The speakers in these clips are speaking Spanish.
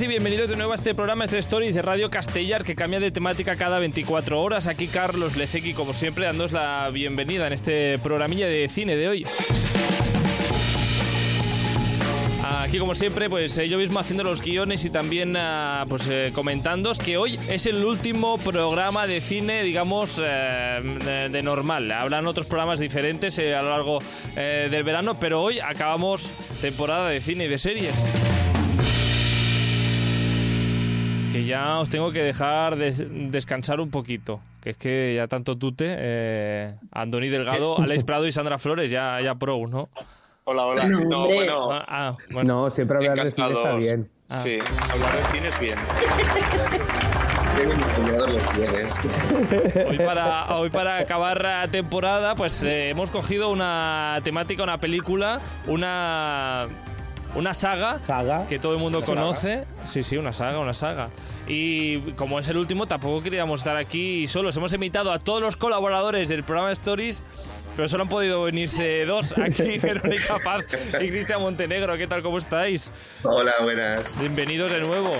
Bienvenidos de nuevo a este programa, este Stories de Radio Castellar que cambia de temática cada 24 horas. Aquí Carlos Leceki, como siempre, dándos la bienvenida en este programilla de cine de hoy. Aquí, como siempre, pues eh, yo mismo haciendo los guiones y también ah, pues eh, comentando que hoy es el último programa de cine, digamos, eh, de, normal. Habrán otros programas diferentes a lo largo del verano, pero hoy acabamos temporada de cine y de series que ya os tengo que dejar descansar un poquito. Que es que ya tanto tute, eh, Andoni Delgado, Alex Prado y Sandra Flores, ya, ya pro, ¿no? Hola, hola. No, bueno, ah, ah, bueno. No, siempre hablar de cine está bien. Ah. Sí, hablar de cine es bien. Hoy para, hoy para acabar la temporada, pues eh, hemos cogido una temática, una película, una una saga, saga. que todo el mundo conoce. Sí, sí, una saga, una saga. Y como es el último, tampoco queríamos estar aquí solos. Hemos invitado a todos los colaboradores del programa Stories, pero solo han podido venirse dos aquí, Verónica Paz y Cristian Montenegro. ¿Qué tal? ¿Cómo estáis? Hola, buenas. Bienvenidos de nuevo.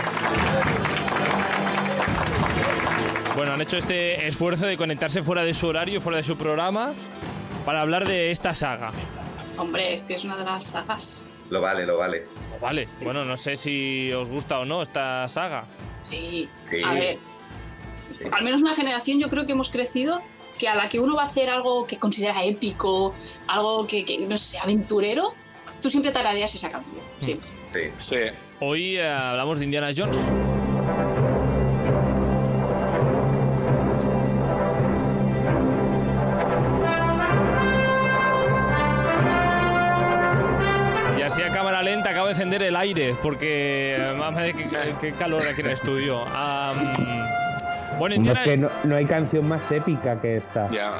Bueno, han hecho este esfuerzo de conectarse fuera de su horario, fuera de su programa, para hablar de esta saga. Hombre, es que es una de las sagas lo vale, lo vale. Lo vale. Bueno, no sé si os gusta o no esta saga. Sí. A ver. Al menos una generación yo creo que hemos crecido que a la que uno va a hacer algo que considera épico, algo que, no sé, aventurero, tú siempre tarareas esa canción. Mm. Siempre. Sí. sí. Hoy eh, hablamos de Indiana Jones. Aire porque madre, qué, calor aquí en el estudio. bueno, es que no, hay canción más épica que esta. Ya.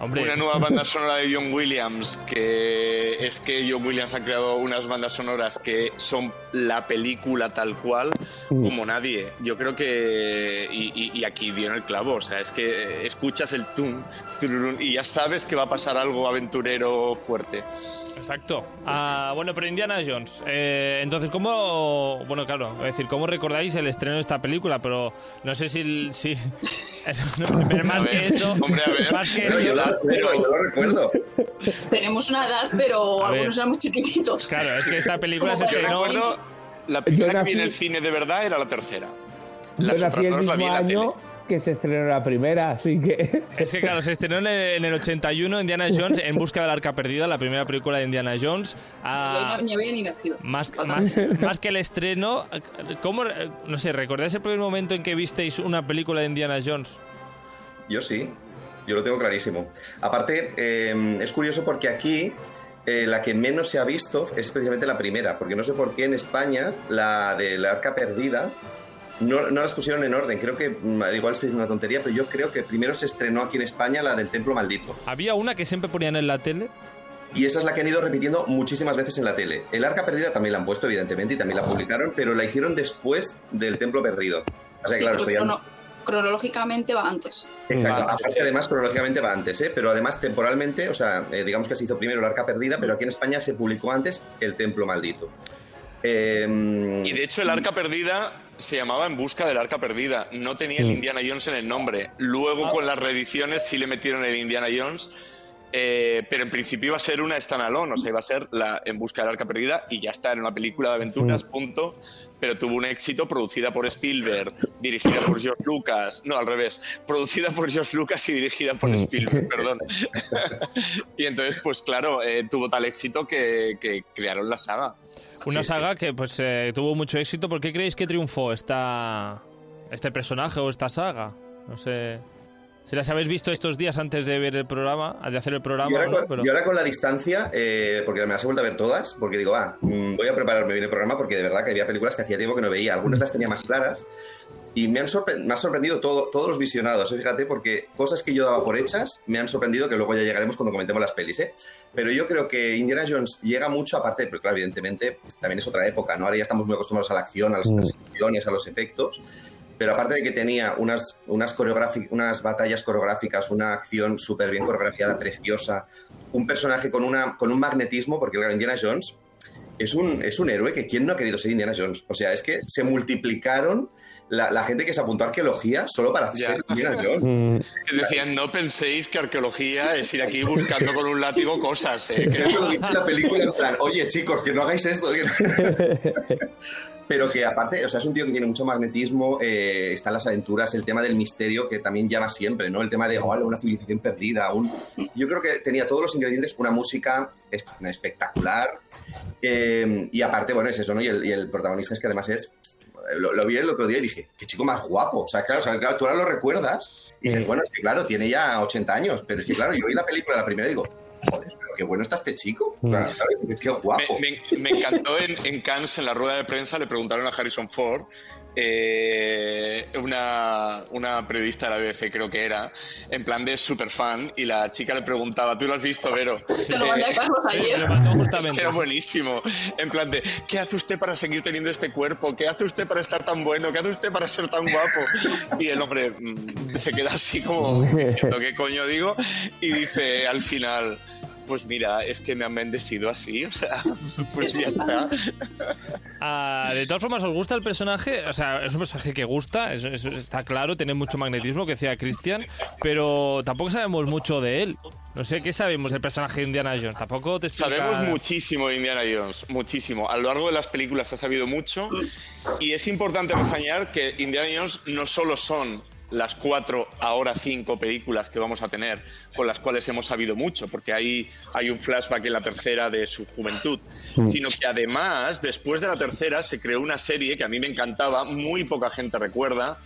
Una nueva banda sonora de John Williams, que es que John Williams ha creado unas bandas sonoras que son la película tal cual mm. como nadie. Yo creo que, y, aquí dio en el clavo, o sea, es que escuchas el tum, y ya sabes que va a pasar algo aventurero fuerte. Exacto. Ah, bueno, pero Indiana Jones. Eh, entonces, ¿cómo. Bueno, claro, es decir, ¿cómo recordáis el estreno de esta película? Pero no sé si. si más que eso. Hombre, a ver. Más que eso, yo, lo recuerdo. Tenemos una edad, pero algunos eran muy chiquititos. Claro, es que esta película se estrenó. recuerdo, la primera que vi en el cine de verdad era la tercera. La yo nací el mismo año que se estrenó la primera, así que... Es que claro, se estrenó en el, 81 Indiana Jones en busca del arca perdida, la primera película de Indiana Jones. Ah, ni había ni nacido. Más, más, que el estreno, ¿cómo, no sé, ¿recordáis el primer momento en que visteis una película de Indiana Jones? Yo sí, yo lo tengo clarísimo. Aparte, eh, es curioso porque aquí eh, la que menos se ha visto es precisamente la primera, porque no sé por qué en España la de la arca perdida no, no, las pusieron en orden. Creo que, mm, igual estoy diciendo una tontería, pero yo creo que primero se estrenó aquí en España la del Templo Maldito. Había una que siempre ponían en la tele. Y esa es la que han ido repitiendo muchísimas veces en la tele. El Arca Perdida también la han puesto, evidentemente, y también la publicaron, pero la hicieron después del Templo Perdido. O sea, claro, cronológicamente va antes. Exacto, además cronológicamente va antes, ¿eh? pero además temporalmente, o sea, eh, digamos que se hizo primero el Arca Perdida, pero aquí en España se publicó antes el Templo Maldito. Em, y de hecho el Arca Perdida se llamaba En busca del arca perdida. No tenía el mm. Indiana Jones en el nombre. Luego con las reediciones sí le metieron el Indiana Jones. Eh, pero en principio iba a ser una standalone, o sea, iba a ser la En busca del arca perdida y ya está, era una película de aventuras, mm. punto. Pero tuvo un éxito producida por Spielberg, dirigida por George Lucas, no, al revés, producida por George Lucas y dirigida por mm. Spielberg, perdón. y entonces, pues claro, eh, tuvo tal éxito que, que crearon la saga. Una saga que pues eh, tuvo mucho éxito. ¿Por qué creéis que triunfó esta, este personaje o esta saga? No sé. Si las habéis visto estos días antes de ver el programa, de hacer el programa. Y ahora, con, la distancia, eh, porque me las he vuelto a ver todas, porque digo, ah, voy a prepararme bien el programa porque de verdad que había películas que hacía tiempo que no veía. Algunas las tenía más claras. Y me han me sorprendido todo, todos los visionados, ¿eh? fíjate, porque cosas que yo daba por hechas me han sorprendido, que luego ya llegaremos cuando comentemos las pelis. ¿eh? Pero yo creo que Indiana Jones llega mucho, aparte, pero claro, evidentemente también es otra época, ¿no? Ahora ya estamos muy acostumbrados a la acción, a las mm. persecuciones, a los efectos. Pero aparte de que tenía unas, unas, unas batallas coreográficas, una acción súper bien coreografiada, preciosa, un personaje con, una, con un magnetismo, porque claro, Indiana Jones es un, es un héroe que quién no ha querido ser Indiana Jones. O sea, es que se multiplicaron la, gente que se apuntó a arqueología solo para hacer Indiana Jones. Mm. Decían, no penséis que arqueología es ir aquí buscando con un látigo cosas. ¿eh? Que lo dice la película en plan, oye chicos, que no hagáis esto. Pero que aparte, o sea, es un tío que tiene mucho magnetismo, eh, están las aventuras, el tema del misterio que también llama siempre, ¿no? El tema de, oh, una civilización perdida. Un... Yo creo que tenía todos los ingredientes, una música espectacular, eh, y aparte, bueno, es eso, ¿no? Y el, y el, protagonista es que además es lo, vi el otro día y dije, qué chico más guapo. O sea, claro, tú ahora lo recuerdas y dices, bueno, es que claro, tiene ya 80 años, pero es que claro, yo vi la película la primera y digo, joder, pero qué bueno está este chico. O sea, Qué guapo. Me, encantó en, en Cannes, en la rueda de prensa, le preguntaron a Harrison Ford eh, una, una, periodista de la BBC, creo que era, en plan de super fan, y la chica le preguntaba, ¿tú lo has visto, Vero? Se lo mandé a Carlos ayer. Era buenísimo. En plan de, ¿qué hace usted para seguir teniendo este cuerpo? ¿Qué hace usted para estar tan bueno? ¿Qué hace usted para ser tan guapo? Y el hombre mm, se queda así como, ¿qué coño digo? Y dice al final pues mira, es que me han bendecido así, o sea, pues ya está. Ah, de todas formas, ¿os gusta el personaje? O sea, es un personaje que gusta, está claro, tiene mucho magnetismo, que decía Christian, pero tampoco sabemos mucho de él. No sé, ¿qué sabemos del personaje de Indiana Jones? Tampoco te Sabemos muchísimo de Indiana Jones, muchísimo. A lo largo de las películas se ha sabido mucho y es importante reseñar que Indiana Jones no solo son las cuatro, ahora cinco películas que vamos a tener, con las cuales hemos sabido mucho, porque ahí hay un flashback en la tercera de su juventud, mm. sino que además, después de la tercera, se creó una serie que a mí me encantaba, muy poca gente recuerda,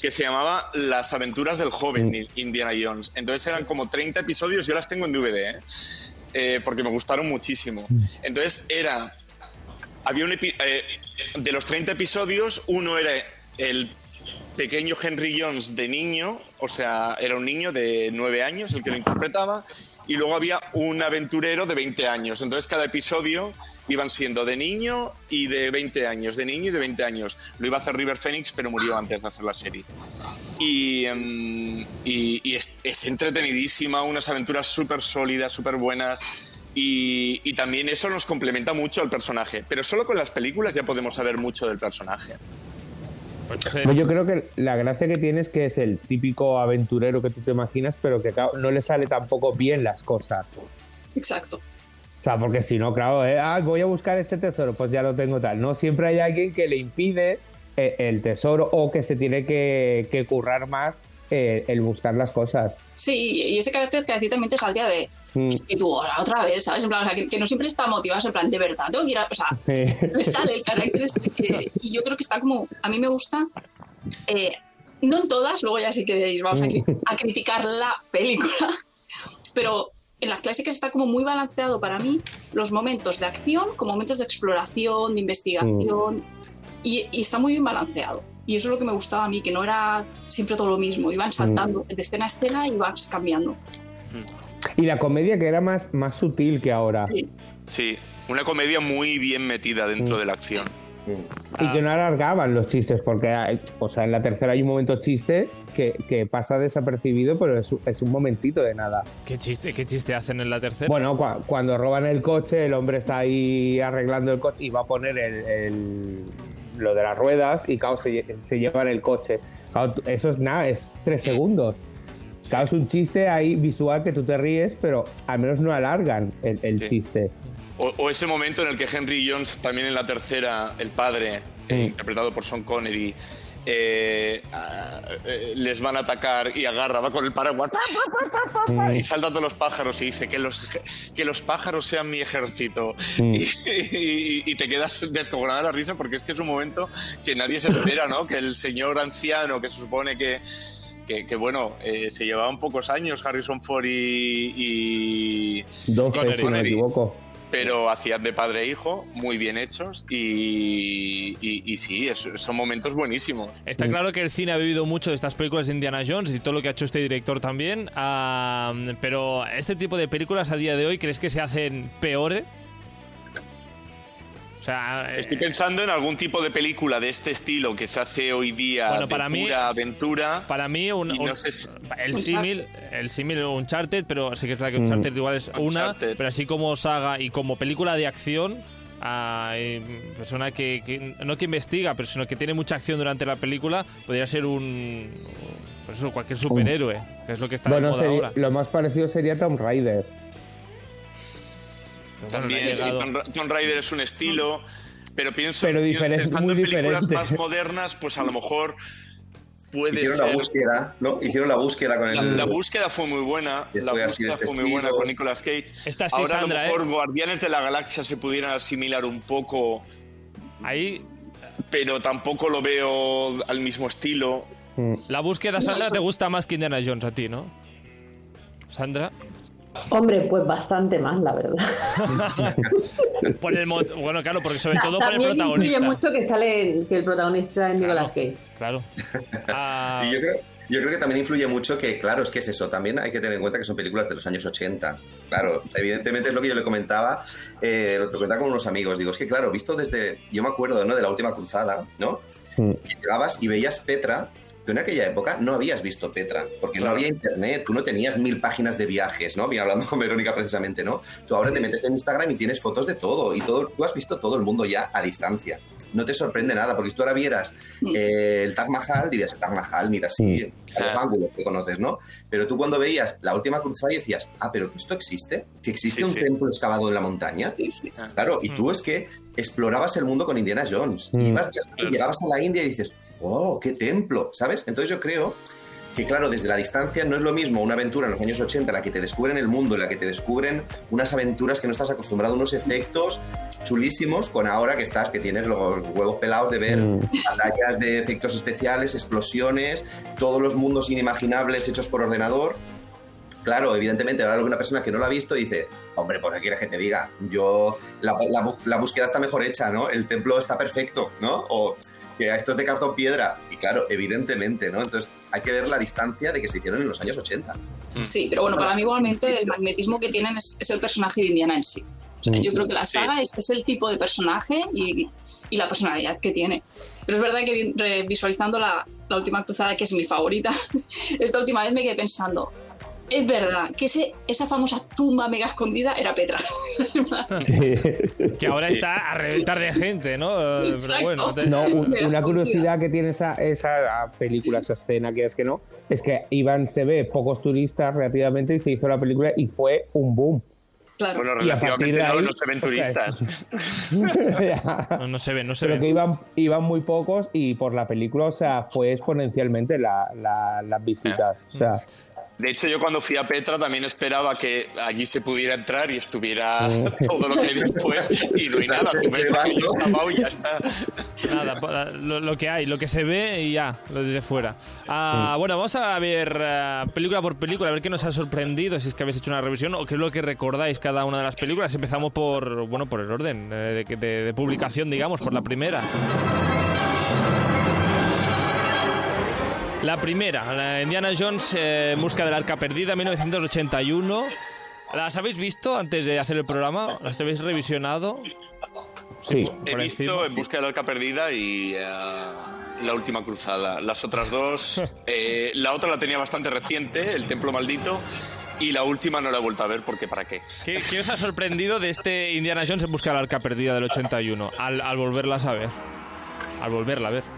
que se llamaba Las aventuras del joven mm. Indiana Jones. Entonces eran como 30 episodios, yo las tengo en DVD, ¿eh? Eh, porque me gustaron muchísimo. Mm. Entonces era... Había un eh, de los 30 episodios, uno era el pequeño Henry Jones de niño, o sea, era un niño de nueve años el que lo interpretaba, y luego había un aventurero de 20 años. Entonces cada episodio iban siendo de niño y de 20 años, de niño y de 20 años. Lo iba a hacer River Phoenix, pero murió antes de hacer la serie. Y, em, es, entretenidísima, unas aventuras súper sólidas, súper buenas. Y, y, también eso nos complementa mucho al personaje. Pero solo con las películas ya podemos saber mucho del personaje. Pues yo creo que la gracia que tiene es que es el típico aventurero que tú te imaginas, pero que no le sale tampoco bien las cosas. Exacto. O sea, porque si no, claro, eh, ah, voy a buscar este tesoro, pues ya lo tengo tal. No, siempre hay alguien que le impide eh, el tesoro o que se tiene que, que currar más eh, el buscar las cosas. Sí, y ese carácter que a ti también te saldría de. Mm. Y tú ahora otra vez, ¿sabes? En plan, o sea, que, no siempre está motivado, en plan, de verdad, tengo que ir a. O sea, me sale el carácter este que, Y yo creo que está como. A mí me gusta. Eh, no en todas, luego ya sí que vamos a, mm. a criticar la película, pero en las clásicas está como muy balanceado para mí los momentos de acción como momentos de exploración, de investigación, mm. y, y, está muy bien balanceado. Y eso es lo que me gustaba a mí, que no era siempre todo lo mismo, iban saltando de escena a escena y ibas cambiando. Y la comedia que era más, más sutil que ahora. Sí. una comedia muy bien metida dentro mm. de la acción. Y que no alargaban los chistes, porque o sea, en la tercera hay un momento chiste que, pasa desapercibido, pero es, es, un momentito de nada. ¿Qué chiste, ¿Qué chiste hacen en la tercera? Bueno, cuando roban el coche, el hombre está ahí arreglando el coche y va a poner el lo de las ruedas y claro, se, se llevan el coche. eso es nada, es tres segundos. Claro, es un chiste ahí visual que tú te ríes, pero al menos no alargan el, chiste. O, ese momento en el que Henry Jones, también en la tercera, el padre, eh, interpretado por Sean Connery, eh, eh, les van a atacar y agarra, va con el paraguas y salta a todos los pájaros y dice que los, que los pájaros sean mi ejército. Y, te quedas descojonada de la risa porque es que es un momento que nadie se espera, ¿no? Que el señor anciano que se supone que, que, bueno, eh, se llevaban pocos años Harrison Ford y. y 12, si no me equivoco pero hacían de padre e hijo, muy bien hechos y, sí, son momentos buenísimos. Está claro que el cine ha vivido mucho de estas películas de Indiana Jones y todo lo que ha hecho este director también, pero este tipo de películas a día de hoy, ¿crees que se hacen peores? Estoy pensando en algún tipo de película de este estilo que se hace hoy día de pura aventura. Para mí, un, el símil, el símil Uncharted, pero sí que es verdad que Uncharted mm. igual es una, pero así como saga y como película de acción, a persona que, no que investiga, pero sino que tiene mucha acción durante la película, podría ser un pues eso, cualquier superhéroe, que es lo que está bueno, de moda ahora. Lo más parecido sería Tomb Raider. También, Tomb Raider es un estilo, pero pienso pero diferente, pensando en películas más modernas, pues a lo mejor puede Hicieron ser. la búsqueda, ¿no? Hicieron la búsqueda con el. La, búsqueda fue muy buena. La búsqueda fue muy buena con Nicolas Cage. Esta sí, Ahora Sandra, a lo mejor ¿eh? Guardianes de la Galaxia se pudieran asimilar un poco. Ahí. Pero tampoco lo veo al mismo estilo. La búsqueda, Sandra, te gusta más que Indiana Jones a ti, ¿no? Sandra. Hombre, pues bastante más, la verdad. por el bueno, claro, porque sobre todo por el También protagonista. influye mucho que sale que el protagonista es Nicolas Cage. Claro. Ah, Y yo creo, yo creo que también influye mucho que, claro, es que es eso. También hay que tener en cuenta que son películas de los años 80. Claro, evidentemente es lo que yo le comentaba, eh, lo comentaba con unos amigos. Digo, es que, claro, visto desde. Yo me acuerdo, ¿no? De la última cruzada, ¿no? Que llegabas y veías Petra. Tú en aquella época no habías visto Petra, porque no había internet, tú no tenías mil páginas de viajes, ¿no? Bien hablando con Verónica precisamente, ¿no? Tú ahora te metes en Instagram y tienes fotos de todo, y todo, tú has visto todo el mundo ya a distancia. No te sorprende nada, porque si tú ahora vieras eh, el Taj Mahal, dirías, el Taj Mahal, mira, sí, a los ángulos que conoces, ¿no? Pero tú cuando veías la última cruzada y decías, ah, pero que esto existe, que existe Sí, un sí. templo excavado en la montaña. Claro, y tú es que explorabas el mundo con Indiana Jones. Y ibas- y llegabas a la India y dices, oh, qué templo, ¿sabes? Entonces yo creo que, claro, desde la distancia no es lo mismo una aventura en los años 80 en la que te descubren el mundo, en la que te descubren unas aventuras que no estás acostumbrado, unos efectos chulísimos, con ahora que estás, que tienes los huevos pelados de ver batallas de efectos especiales, explosiones, todos los mundos inimaginables hechos por ordenador. Claro, evidentemente, ahora una persona que no lo ha visto dice, hombre, pues qué quieres que te diga, yo, la, la bu- la búsqueda está mejor hecha, ¿no? El templo está perfecto, ¿no? O que esto es de cartón piedra. Y claro, evidentemente, ¿no? Entonces hay que ver la distancia de que se hicieron en los años 80. Sí, pero bueno, para mí igualmente el magnetismo que tienen es, es el personaje de Indiana en sí. O sea, yo creo que la saga es, es el tipo de personaje y, y la personalidad que tiene. Pero es verdad que vi- re- visualizando la, la última cruzada, que es mi favorita, esta última vez me quedé pensando, es verdad que ese, esa famosa tumba mega escondida era Petra. que ahora está a reventar de gente, ¿no? Eh, Pero bueno, te- No, un- una curiosidad que tiene esa, esa película, esa escena, que es que no, es que Iván se ve pocos turistas relativamente y se hizo la película y fue un boom. Claro. Bueno, Y a partir relativamente de no, ahí, no se ven o sea, turistas. no, no se ve, no se Pero ve. que iban, iban muy pocos y por la película, o sea, fue exponencialmente la- la- las visitas. O sea, De hecho, yo cuando fui a Petra también esperaba que allí se pudiera entrar y estuviera todo lo que hay después y no hay nada. Tú ves aquello y ya está. Nada, pa- lo, lo que hay, lo que se ve y ya, lo desde fuera. Ah, Bueno, vamos a ver eh, película por película, a ver qué nos ha sorprendido, si es que habéis hecho una revisión o qué es lo que recordáis cada una de las películas. Empezamos por, bueno, por el orden eh, de, de- de publicación, digamos, por la primera. La primera, la Indiana Jones eh, en busca del arca perdida, 1981. ¿Las habéis visto antes de hacer el programa? ¿Las habéis revisionado? sí. He visto encima. En Busca del Arca Perdida y eh, La Última Cruzada. Las otras dos, eh, la otra la tenía bastante reciente, El Templo Maldito, y la última no la he vuelto a ver porque ¿para qué? ¿Qué, qué os ha sorprendido de este Indiana Jones en busca del arca perdida del 81 al, al volverla a saber? Al volverla a ver.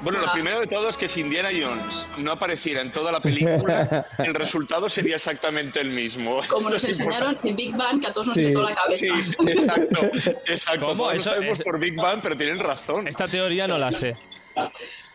Bueno, lo primero de todo es que si Indiana Jones no apareciera en toda la película, el resultado sería exactamente el mismo. Como Esto nos enseñaron en Big Bang, que a todos nos Sí. petó la cabeza. Sí, exacto, exacto. ¿Cómo? Todos lo sabemos es- por Big Bang, pero tienen razón. Esta teoría no la sé.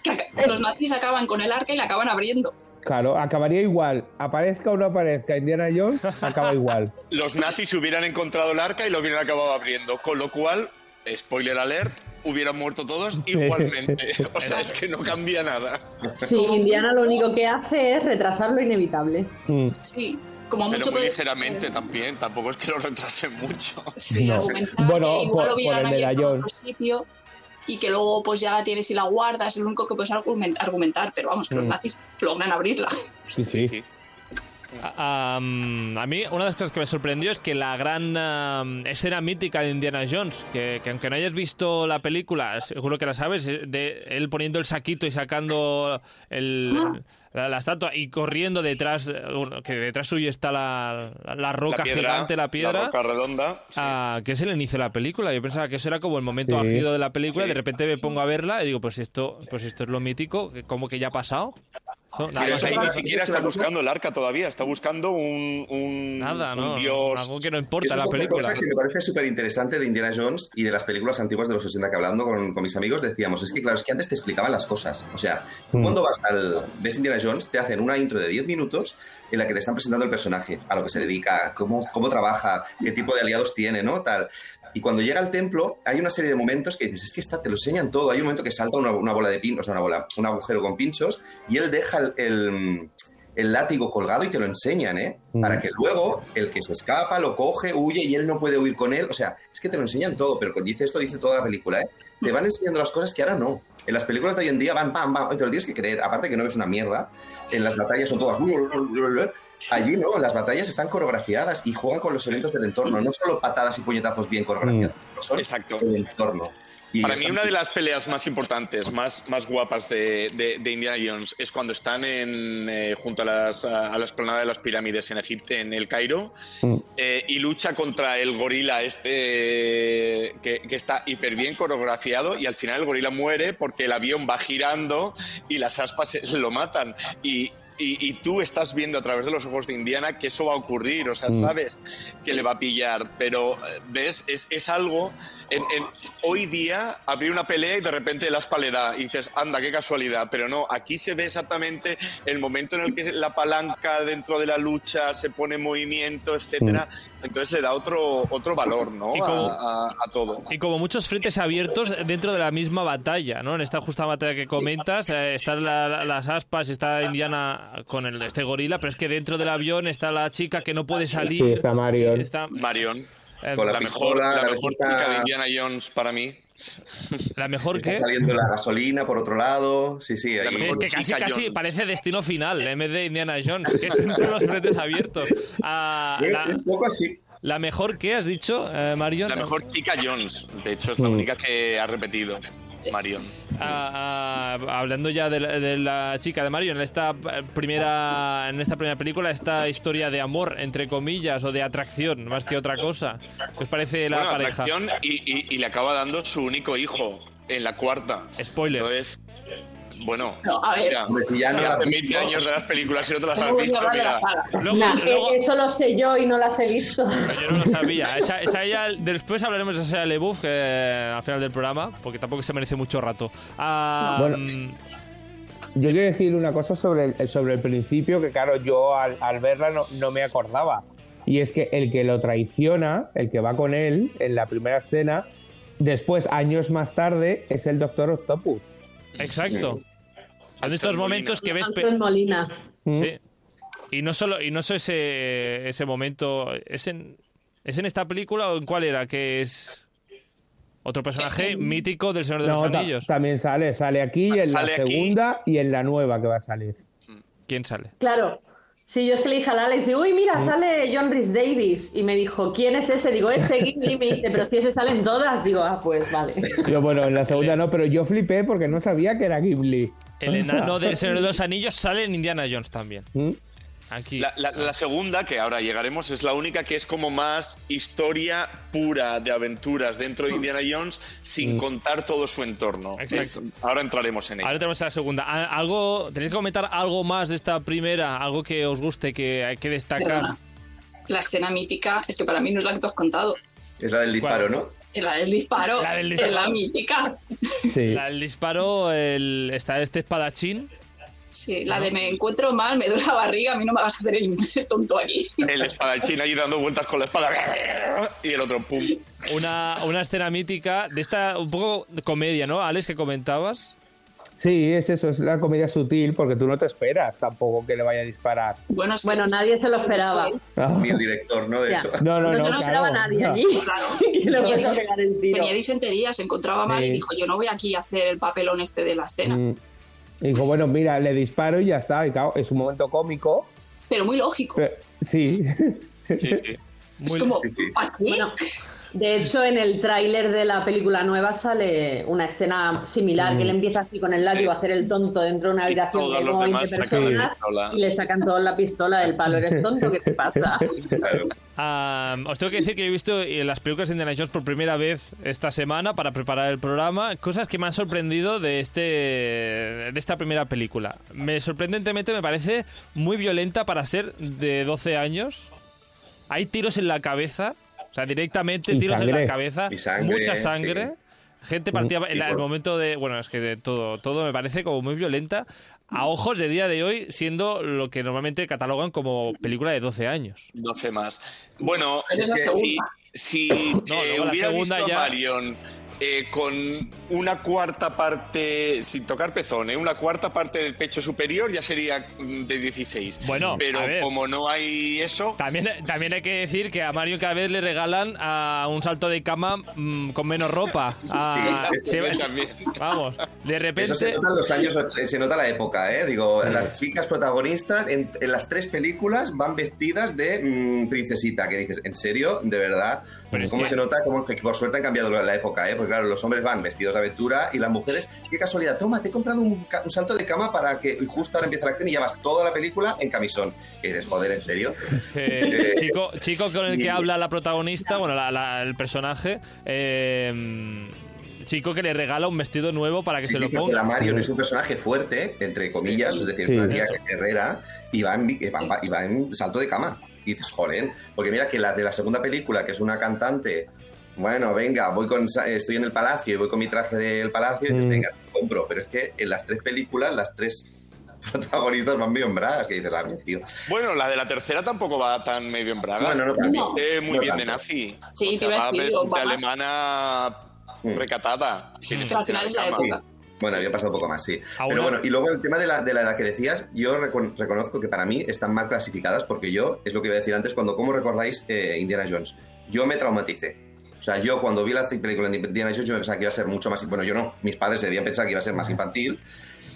Que los nazis acaban con el arca y la acaban abriendo. Claro, acabaría igual. Aparezca o no aparezca Indiana Jones, acaba igual. Los nazis hubieran encontrado el arca y lo hubieran acabado abriendo, con lo cual, spoiler alert, hubieran muerto todos igualmente. O sea, es que no cambia nada. Sí, Indiana lo único que hace es retrasar lo inevitable. Mm. Sí, como Pero mucho muy puede- ligeramente también, tampoco es que lo retrasen mucho. Sí, No. Bueno, que igual por- lo hubieran por el medallón. sitio y que luego pues ya la tienes y la guardas, es lo único que puedes argumen- argumentar, pero vamos, que los Mm. nazis logran abrirla. Sí, sí. A, mí, una de las cosas que me sorprendió es que la gran escena mítica de Indiana Jones, que, aunque no hayas visto la película, seguro que la sabes, de él poniendo el saquito y sacando el, la, estatua y corriendo detrás, que detrás suyo está la, roca gigante, la piedra. La roca redonda. Ah, que es el inicio de la película. Yo pensaba que eso era como el momento sí. de la película. Y de repente me pongo a verla y digo, pues esto, pues esto es lo mítico, como que ya ha pasado ni siquiera está buscando el arca todavía, está buscando un, Nada, no, dios. Algo que no importa la película. Cosa que me parece súper interesante de Indiana Jones y de las películas antiguas de los 60 que hablando con, mis amigos decíamos, es que claro, es que antes te explicaban las cosas. O sea, mm. cuando vas al ves Indiana Jones, te hacen una intro de 10 minutos en la que te están presentando el personaje, a lo que se dedica, cómo, cómo trabaja, qué tipo de aliados tiene, ¿no? Tal. Y cuando llega al templo, hay una serie de momentos que dices, es que está, te lo enseñan todo. Hay un momento que salta una, bola de pinchos, o sea, una bola, un agujero con pinchos, y él deja el, látigo colgado y te lo enseñan, ¿eh? Mm. Para que luego el que se escapa lo coge, huye y él no puede huir con él. O sea, es que te lo enseñan todo, pero dice esto, dice toda la película, ¿eh? Te van enseñando las cosas que ahora no. En las películas de hoy en día van pam, pam, te lo tienes que creer. Aparte que no ves una mierda, en las batallas son todas Allí no, las batallas están coreografiadas y juegan con los elementos del entorno, no solo patadas y puñetazos bien coreografiadas, mm. son Exacto. el entorno. Para mí una de las peleas más importantes, más, más guapas de, de, Indiana Jones es cuando están en, eh, junto a, las, a, la esplanada de las pirámides en Egipto, en el Cairo, mm. eh, y lucha contra el gorila este que, que, está hiper bien coreografiado y al final el gorila muere porque el avión va girando y las aspas lo matan. Y, y, tú estás viendo a través de los ojos de Indiana que eso va a ocurrir, o sea, mm. sabes que le va a pillar, pero eh, ves, es, es algo hoy día abrir una pelea y de repente la aspa le da y dices, anda, qué casualidad. Pero no, aquí se ve exactamente el momento en el que la palanca dentro de la lucha se pone en movimiento, etcétera. Mm. Entonces le da otro, otro valor, ¿no? a, todo. Y como muchos frentes abiertos dentro de la misma batalla, ¿no? En esta justa batalla que comentas, eh, están las aspas, está Indiana con el, este gorila, pero es que dentro del avión está la chica que no puede salir. Sí, está Marion. Está... Marion. Eh, con la, mejor, la, mejor chica de Indiana Jones para mí. ¿La mejor Está que? saliendo la gasolina por otro lado. Sí, sí. Ahí. es que casi, casi parece destino final en vez de Indiana Jones, que es entre los frentes abiertos. Ah, la, un poco así. ¿La mejor que has dicho, eh, Marion? La mejor chica Jones. De hecho, es la mm. única que ha repetido. Marion. Ah, ah, hablando ya de la, chica de Marion, en esta primera en esta primera película, esta historia de amor, entre comillas, o de atracción, más que otra cosa. ¿Qué os parece la pareja? Atracción y, y, le acaba dando su único hijo en la cuarta. Spoiler. Entonces, bueno, a ver. Si ya hace 20 años de las películas y no te las has visto, mira. Eh, eso lo sé yo y no las he visto. Yo no lo sabía. Esa, esa ya, después hablaremos de esa LeBuff que, al final del programa, porque tampoco se merece mucho rato. Ah, bueno, mm, yo quiero decir una cosa sobre el, sobre el principio, que claro, yo al, al verla no, no me acordaba. Y es que el que lo traiciona, el que va con él en la primera escena, después, años más tarde, es el Doctor Octopus. Exacto. Son estos momentos que ves. Molina. Mm. Sí. Y no solo, y no solo ese, ese momento. ¿es en, ¿Es en esta película o en cuál era? Que es. Otro personaje mítico del Señor de los Anillos. También sale, sale aquí en la segunda y en la nueva que va a salir. ¿Quién sale? Claro, Sí, yo es que le dije a Alex, digo, uy, mira, sale John Rhys Davis. Y me dijo, ¿quién es ese? Digo, ese Gimli. Me dice, pero si ese salen todas. Digo, ah, pues vale. Yo, bueno, en la segunda no, pero yo flipé porque no sabía que era Ghibli. El enano del Señor de los Anillos sale en Indiana Jones también. ¿Mm? La, segunda, que ahora llegaremos, es la única que es como más historia pura de aventuras dentro de Indiana Jones sin mm. contar todo su entorno. ahora entraremos en ello. Ahora tenemos la segunda. ¿Algo, ¿Tenéis que comentar algo más de esta primera? ¿Algo que os guste, que hay que destacar? La escena mítica es que para mí no es la que tú has contado. Es la del disparo, ¿no? La del disparo. La del disparo. Es la mítica. Sí. La del disparo, el, está este espadachín Sí, la de me encuentro mal, me duele la barriga, a mí no me vas a hacer el tonto aquí. El espadachín ahí dando vueltas con la espada y el otro pum. Una, una escena mítica de esta, un poco comedia, ¿no, Alex, que comentabas? Sí, es eso, es la comedia sutil porque tú no te esperas tampoco que le vaya a disparar. Bueno, bueno nadie se lo esperaba. Ni el director, ¿no? De hecho. No, no, no. No, no esperaba nadie allí. tenía, disentería, se encontraba mal y dijo: Yo no voy aquí a hacer el papelón este de la escena. Mm. Y dijo, bueno, mira, le disparo y ya está. Y claro, es un momento cómico, pero muy lógico. sí. Sí, sí. es como, de hecho, en el tráiler de la película nueva sale una escena similar, que él mm. empieza así con el látigo a hacer el tonto dentro de una habitación de 20 personas y le sacan todos la pistola del palo. ¿Eres tonto? ¿Qué te pasa? os tengo que decir que he visto eh, las películas de Indiana Jones por primera vez esta semana para preparar el programa. Cosas que me han sorprendido de, este, de esta primera película. Me, sorprendentemente me parece muy violenta para ser de 12 años. Hay tiros en la cabeza o sea, directamente tiros en la cabeza, mucha sangre. Gente partida en el momento de. Bueno, es que de todo, todo me parece como muy violenta. A ojos de día de hoy, siendo lo que normalmente catalogan como película de 12 años. 12 más. Bueno, si, si hubiera visto Marion eh, con una cuarta parte, sin tocar pezones, una cuarta parte del pecho superior ya sería mm, de 16. Bueno, pero como no hay eso. También, también hay que decir que a Mario cada vez le regalan a un salto de cama mm, con menos ropa. vamos, de repente. se nota los años, se nota la época, ¿eh? Digo, las chicas protagonistas en, las tres películas van vestidas de mm, princesita. Que dices, ¿en serio? ¿De verdad? ¿Cómo se nota? Como que por suerte han cambiado la época, ¿eh? Porque claro, los hombres van vestidos de aventura y las mujeres, qué casualidad, toma, te he comprado un, salto de cama para que justo ahora empiece la acción y llevas toda la película en camisón. Que eres, joder, ¿en serio? Eh, chico, chico con el que habla la protagonista, bueno, el personaje, eh, chico que le regala un vestido nuevo para que se lo ponga. La Marion es un personaje fuerte, entre comillas, es decir, una tía guerrera y va, en, y va en salto de cama. Y dices, joder, porque mira que la de la segunda película, que es una cantante, bueno, venga, voy con, estoy en el palacio y voy con mi traje del palacio, y dices, mm. venga, compro. Pero es que en las tres películas, las tres protagonistas van medio en bragas, que dices, la ah, tío. Bueno, la de la tercera tampoco va tan medio en bragas. Bueno, no, Viste muy bien de nazi. Sí, o va de, alemana mm. recatada. Pero al final es la época. Bueno, había pasado un poco más, sí. Pero bueno, y luego el tema de la, de la edad que decías, yo reconozco que para mí están mal clasificadas porque yo, es lo que iba a decir antes, cuando, ¿cómo recordáis eh, Indiana Jones? Yo me traumaticé. O sea, yo cuando vi la película de Indiana Jones, yo pensaba que iba a ser mucho más. Bueno, yo no, mis padres debían pensar que iba a ser más infantil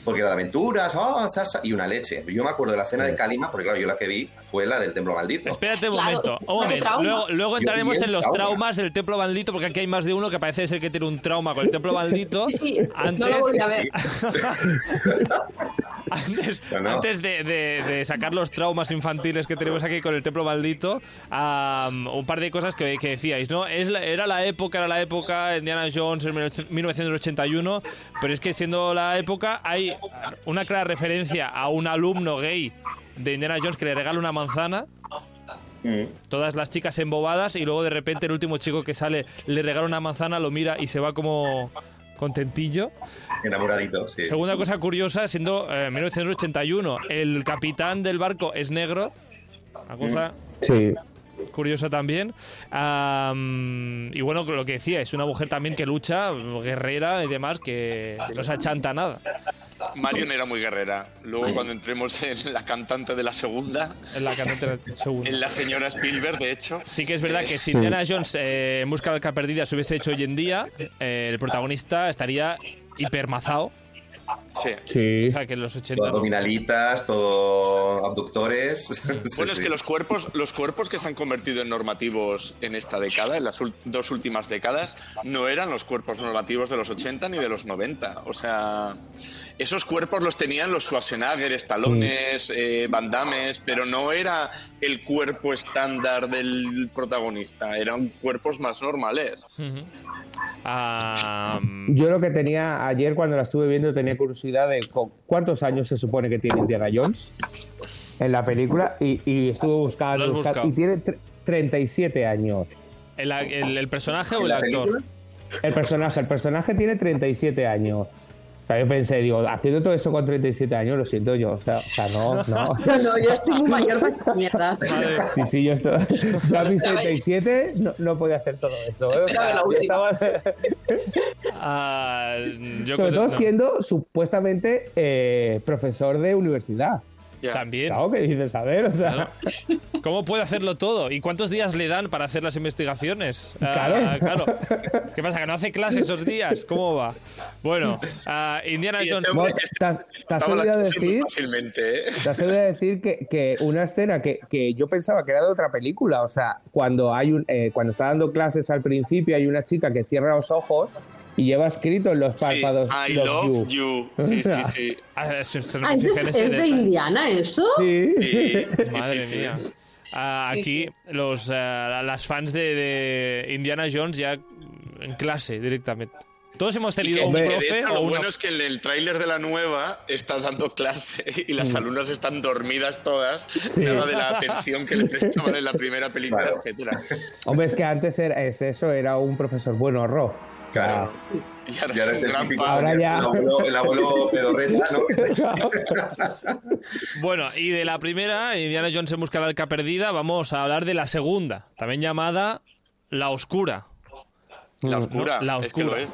porque era de aventuras, oh, y una leche. Yo me acuerdo de la cena de Kalima, porque claro, yo la que vi fue la del templo maldito. Espérate un momento, un momento. Luego, entraremos en los traumas del templo maldito, porque aquí hay más de uno que parece ser que tiene un trauma con el templo maldito. Sí, antes, no lo voy a ver. antes, de, sacar los traumas infantiles que tenemos aquí con el templo maldito, un par de cosas que, decíais, ¿no? Es era la época, era la época, Indiana Jones en 1981, pero es que siendo la época hay una clara referencia a un alumno gay de Indiana Jones que le regala una manzana. Mm. Todas las chicas embobadas y luego de repente el último chico que sale le regala una manzana, lo mira y se va como contentillo. Enamoradito, sí. Segunda cosa curiosa, siendo 1981, eh, el capitán del barco es negro. Una cosa sí. Curiosa también. y bueno, lo que decía, es una mujer también que lucha, guerrera y demás, que no se achanta nada. Marion era muy guerrera. Luego, cuando entremos en la cantante de la segunda. En la cantante de la segunda. En la señora Spielberg, de hecho. Sí que es verdad que si Indiana Jones eh, en busca de la perdida se hubiese hecho hoy en día, eh, el protagonista estaría hipermazado. Sí. sí. O sea, que los 80. Todo abdominalitas, todo abductores. Bueno, es que los cuerpos, los cuerpos que se han convertido en normativos en esta década, en las dos últimas décadas, no eran los cuerpos normativos de los 80 ni de los 90. O sea, esos cuerpos los tenían los Schwarzenegger, Stalones, eh, Van pero no era el cuerpo estándar del protagonista, eran cuerpos más normales. Yo lo que tenía ayer cuando la estuve viendo tenía curiosidad de cuántos años se supone que tiene Indiana Jones en la película y, estuve buscando, y tiene 37 años. ¿El, personaje o el actor? El personaje, el personaje tiene 37 años. O sea, yo pensé, digo, haciendo todo eso con 37 años, lo siento yo. O sea, o sea no, no. no, yo estoy muy mayor para esta mierda. Sí, sí, yo estoy. Yo a mis 37 no, no podía hacer todo eso. ¿eh? O sea, yo estaba... uh, yo Sobre todo siendo supuestamente eh, profesor de universidad. También. Claro, que dices, a ver, o sea. ¿Cómo puede hacerlo todo? ¿Y cuántos días le dan para hacer las investigaciones? Ah, claro. ¿Qué pasa? ¿Que no hace clase esos días? ¿Cómo va? Bueno, uh, Indiana Jones. Este te has olvidado decir, ¿eh? te has olvidado decir que, que una escena que, que, yo pensaba que era de otra película, o sea, cuando hay un, eh, cuando está dando clases al principio hay una chica que cierra los ojos y lleva escrito en los párpados. I love, you. Sí, sí, sí. Ah, ¿Es, de Indiana eso? Sí. Madre mía. Ah, aquí los uh, las fans de, de Indiana Jones ya en clase directamente. Todos hemos tenido un profe. lo bueno es que en el tráiler de la nueva está dando clase y las mm. alumnas están dormidas todas, nada de la atención que le prestaban en la primera película, etcétera. Hombre, es que antes era, es eso, era un profesor bueno, Ro. Claro. Y ahora, es el gran Ahora ya... El abuelo, pedorreta, ¿no? bueno, y de la primera, Indiana Jones en busca de la arca perdida, vamos a hablar de la segunda, también llamada La Oscura. La oscura. la oscura. Es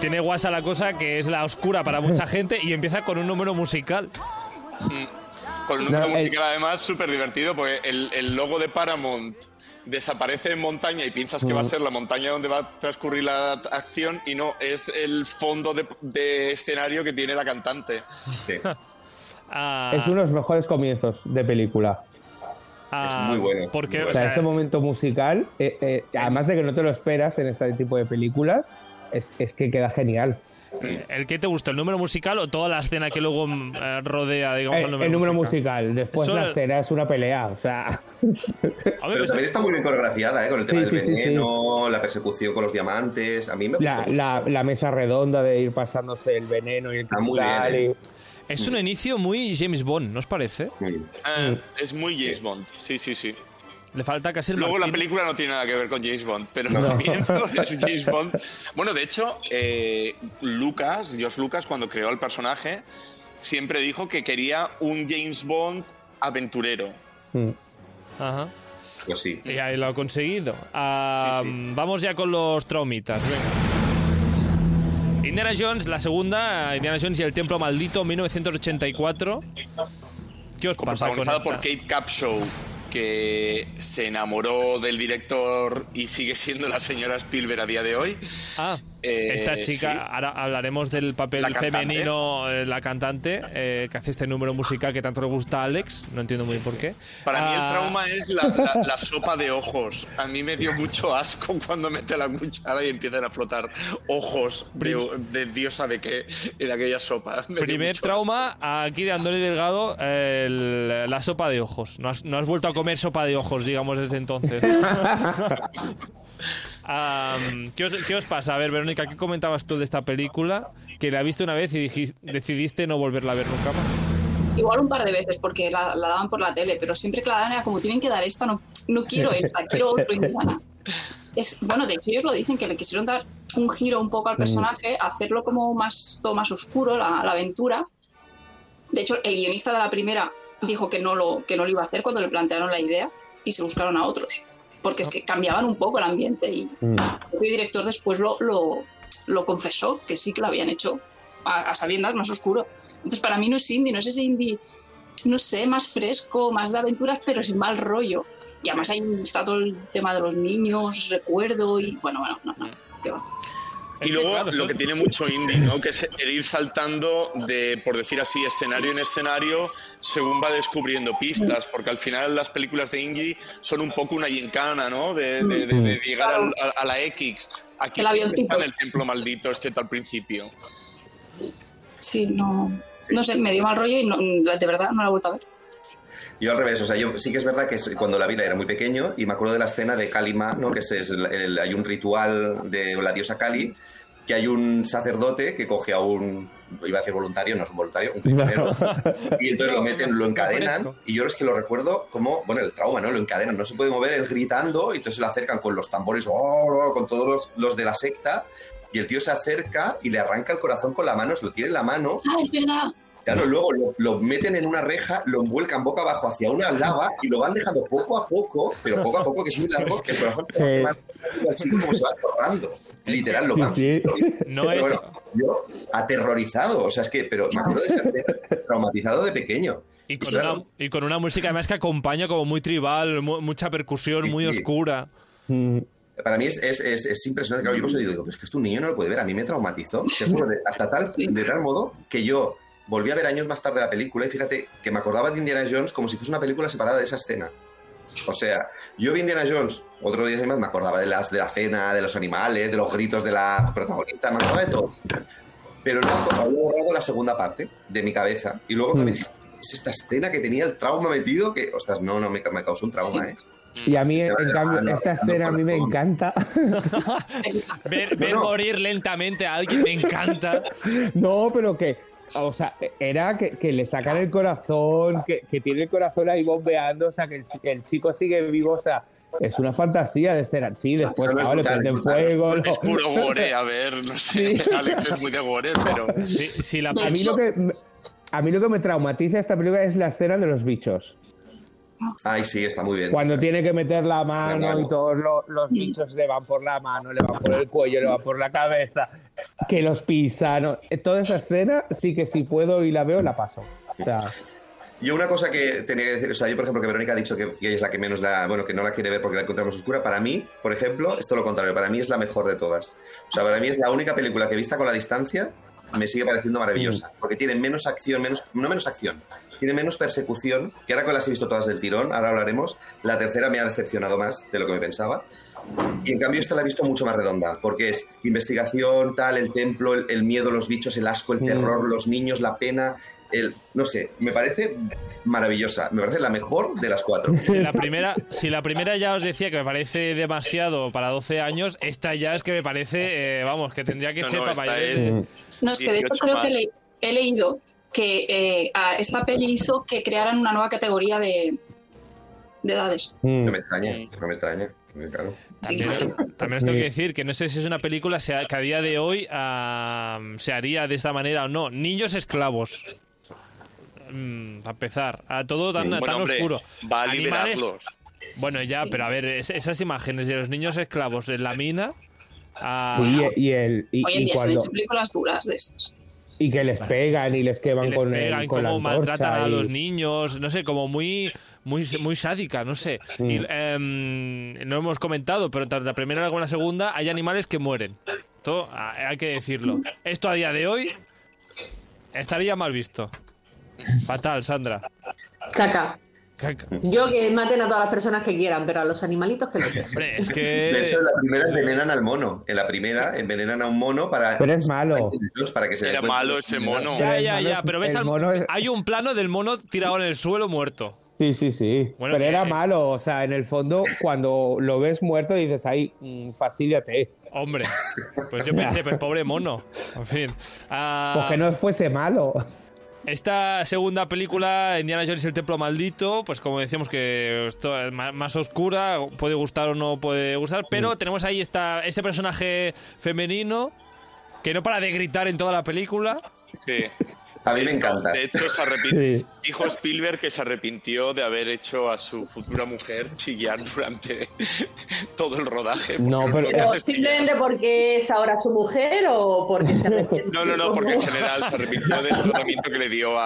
Tiene guasa la cosa que es la oscura para mucha gente y empieza con un número musical. Con un número musical además súper divertido porque el, logo de Paramount desaparece en montaña y piensas que va a mm. ser la montaña donde va a transcurrir la acción y no, es el fondo de, de escenario que tiene la cantante. Sí. Ah. Es uno de los mejores comienzos de película. Ah, es muy bueno. Porque, o sea, ese momento musical, eh, eh, además de que no te lo esperas en este tipo de películas, es, que queda genial. ¿El que te gusta? ¿El número musical o toda la escena que luego mm, eh, rodea, digamos, el, número, el número musical? Después la escena es una pelea, o sea... Pero también está muy bien coreografiada, ¿eh? Con el tema del veneno, la persecución con los diamantes. A mí me gusta la, la, mesa redonda de ir pasándose el veneno y el cristal. Y... Es un inicio muy James Bond, ¿no os parece? Ah, es muy James Bond, sí, sí, sí. Le falta casi el Luego la película no tiene nada que ver con James Bond, pero el comienzo es James Bond. Bueno, de hecho, eh, Lucas, Josh Lucas, cuando creó el personaje, siempre dijo que quería un James Bond aventurero. Mm. Ajá. Pues sí. Y ahí lo ha conseguido. Ah, vamos ya con los traumitas, venga. Indiana Jones, la segunda, Indiana Jones y el Templo Maldito, 1984. ¿Qué os pasa con esta? por Kate Capshaw que se enamoró del director y sigue siendo la señora Spielberg a día de hoy. Ah, eh, esta chica, ahora hablaremos del papel femenino, eh, la cantante, eh, que hace este número musical que tanto le gusta a Alex, no entiendo muy bien por qué. Para mí el ah. trauma es la, sopa de ojos. A mí me dio mucho asco cuando mete la cuchara y empiezan a flotar ojos de, Dios sabe qué en aquella sopa. Primer trauma aquí de Andoni Delgado, la sopa de ojos. No has, no has vuelto a comer sopa de ojos, digamos, desde entonces. ¿qué, os, pasa? A ver, Verónica, ¿qué comentabas tú de esta película? Que la viste una vez y decidiste no volverla a ver nunca más. Igual un par de veces, porque la, daban por la tele, pero siempre que la daban era como, tienen que dar esta, no, no quiero esta, quiero otro Indiana. Es, bueno, de hecho ellos lo dicen, que le quisieron dar un giro un poco al mm. personaje, hacerlo como más, todo más oscuro, la, la aventura. De hecho, el guionista de la primera dijo que no, lo, que no lo iba a hacer cuando le plantearon la idea y se buscaron a otros, porque es que cambiaban un poco el ambiente y mm. el director después lo, lo, confesó, que sí que lo habían hecho a, sabiendas más oscuro. Entonces para mí no es indie, no es ese indie, no sé, más fresco, más de aventuras, pero sin mal rollo. Y además ahí está todo el tema de los niños, recuerdo y bueno, bueno, no, no, qué va. Y luego lo que tiene mucho indie, ¿no? Que es el ir saltando de, por decir así, escenario en escenario según va descubriendo pistas, porque al final las películas de indie son un poco una gincana, ¿no? De, llegar a, la X. Aquí está en el templo maldito, excepto al principio. Sí, no, no sé, me dio mal rollo y de verdad no la he vuelto a ver. Yo al revés, o sea, yo sí que es verdad que cuando la vi era muy pequeño y me acuerdo de la escena de Kalima, ¿no? Que es, hay un ritual de la diosa Kali, que hay un sacerdote que coge a un, iba a decir voluntario, no es un voluntario, un prisionero, y entonces lo meten, lo encadenan, y yo es que lo recuerdo como, bueno, el trauma, ¿no? Lo encadenan, no se puede mover, él gritando, y entonces se lo acercan con los tambores, oh, con todos los, los de la secta, y el tío se acerca y le arranca el corazón con la mano, se lo tiene en la mano. ¡Ah, es verdad! Claro, luego lo, meten en una reja, lo envuelcan boca abajo hacia una lava y lo van dejando poco a poco, pero poco a poco, que es muy largo, que por ejemplo se va como se va atorrando. Literal, lo van. Sí, No es... yo aterrorizado, o sea, es que, pero me acuerdo de ser traumatizado de pequeño. Y con, una, y con una música además que acompaña como muy tribal, mucha percusión, muy oscura. Mm. para mí es, es, es, impresionante. Claro, yo pues digo, pues que esto un niño no lo puede ver. A mí me traumatizó. hasta tal, de tal modo que yo volví a ver años más tarde la película y fíjate que me acordaba de Indiana Jones como si fuese una película separada de esa escena. O sea, yo vi Indiana Jones, otro día más me acordaba de las de la cena, de los animales, de los gritos de la protagonista, me acordaba de todo. Pero no había borrado la segunda parte de mi cabeza. Y luego me mm. dije, es esta escena que tenía el trauma metido que, ostras, no, no, me, me causó un trauma, ¿eh? Y a mí, en cambio, esta escena a mí me encanta. ver, morir lentamente a alguien me encanta. No, pero que o sea, era que, le sacan el corazón, que, tiene el corazón ahí bombeando, o sea, que el, chico sigue vivo, o sea, es una fantasía de escena. Sí, después le prenden fuego. Es puro gore, a ver, no sé. Alex es muy de gore, pero. a, mí lo que, a mí lo que me traumatiza esta película es la escena de los bichos. Ay, sí, está muy bien. Cuando tiene que meter la mano, y todos los, bichos le van por la mano, le van por el cuello, le van por la cabeza, que los pisan. Toda esa escena sí que si puedo y la veo, la paso. O sea, yo una cosa que tenía que decir, o sea, yo por ejemplo que Verónica ha dicho que, es la que menos la, bueno, que no la quiere ver porque la encontramos oscura, para mí, por ejemplo, esto lo contrario, para mí es la mejor de todas. O sea, para mí es la única película que vista con la distancia me sigue pareciendo maravillosa, mm. porque tiene menos acción, menos, no menos acción, tiene menos persecución, que ahora que las he visto todas del tirón, ahora hablaremos, la tercera me ha decepcionado más de lo que me pensaba. Y en cambio esta la he visto mucho más redonda, porque es investigación, tal, el templo, el, miedo, los bichos, el asco, el mm. terror, los niños, la pena, el, no sé, me parece maravillosa, me parece la mejor de las cuatro. Si la primera, si la primera ya os decía que me parece demasiado para 12 años, esta ya es que me parece, eh, vamos, que tendría que ser para mayores. No, es que de hecho creo que he leído que eh, esta peli hizo que crearan una nueva categoría de, edades. Mm. No me extraña, no me extraña. También, os tengo que decir que no sé si es una película que a día de hoy se haría de esta manera o no. Niños esclavos. Mm, para empezar, a todo tan, oscuro. Va a liberarlos. Bueno, ya, pero a ver, esas imágenes de los niños esclavos en la mina. Sí, y el. Y, Hoy en día se han hecho películas duras de esas. Y que les pegan y les queman con, pegan, con como maltratan a los niños, no sé, como muy muy, muy sádica, no sé. Y, em, no hemos comentado, pero tanto la primera como la segunda hay animales que mueren. Hay que decirlo. Esto a día de hoy estaría mal visto. Fatal, Sandra. Caca. Yo que maten a todas las personas que quieran, pero a los animalitos que no Hombre, es que... De hecho, en la primera envenenan al mono. En la primera envenenan a un mono para... Pero es malo. Para que se Era malo ese mono. Ya, ya, ya. Pero ves, hay un plano del mono tirado en el suelo muerto. Sí, sí, sí. pero era malo. O sea, en el fondo, cuando lo ves muerto, dices, ay, mm, fastidiate. Hombre, pues yo pensé, pues pobre mono. En fin. Uh, pues que no fuese malo. Esta segunda película, Indiana Jones y el Templo Maldito, pues como decíamos que esto es más oscura, puede gustar o no puede gustar, pero mm. tenemos ahí esta, ese personaje femenino que no para de gritar en toda la película. Sí. A mí me encanta. De hecho, dijo Spielberg que se arrepintió de haber hecho a su futura mujer chillar durante todo el rodaje. No, pero, simplemente porque es ahora su mujer o porque se arrepintió. No, no, no, porque en general se arrepintió del tratamiento que le dio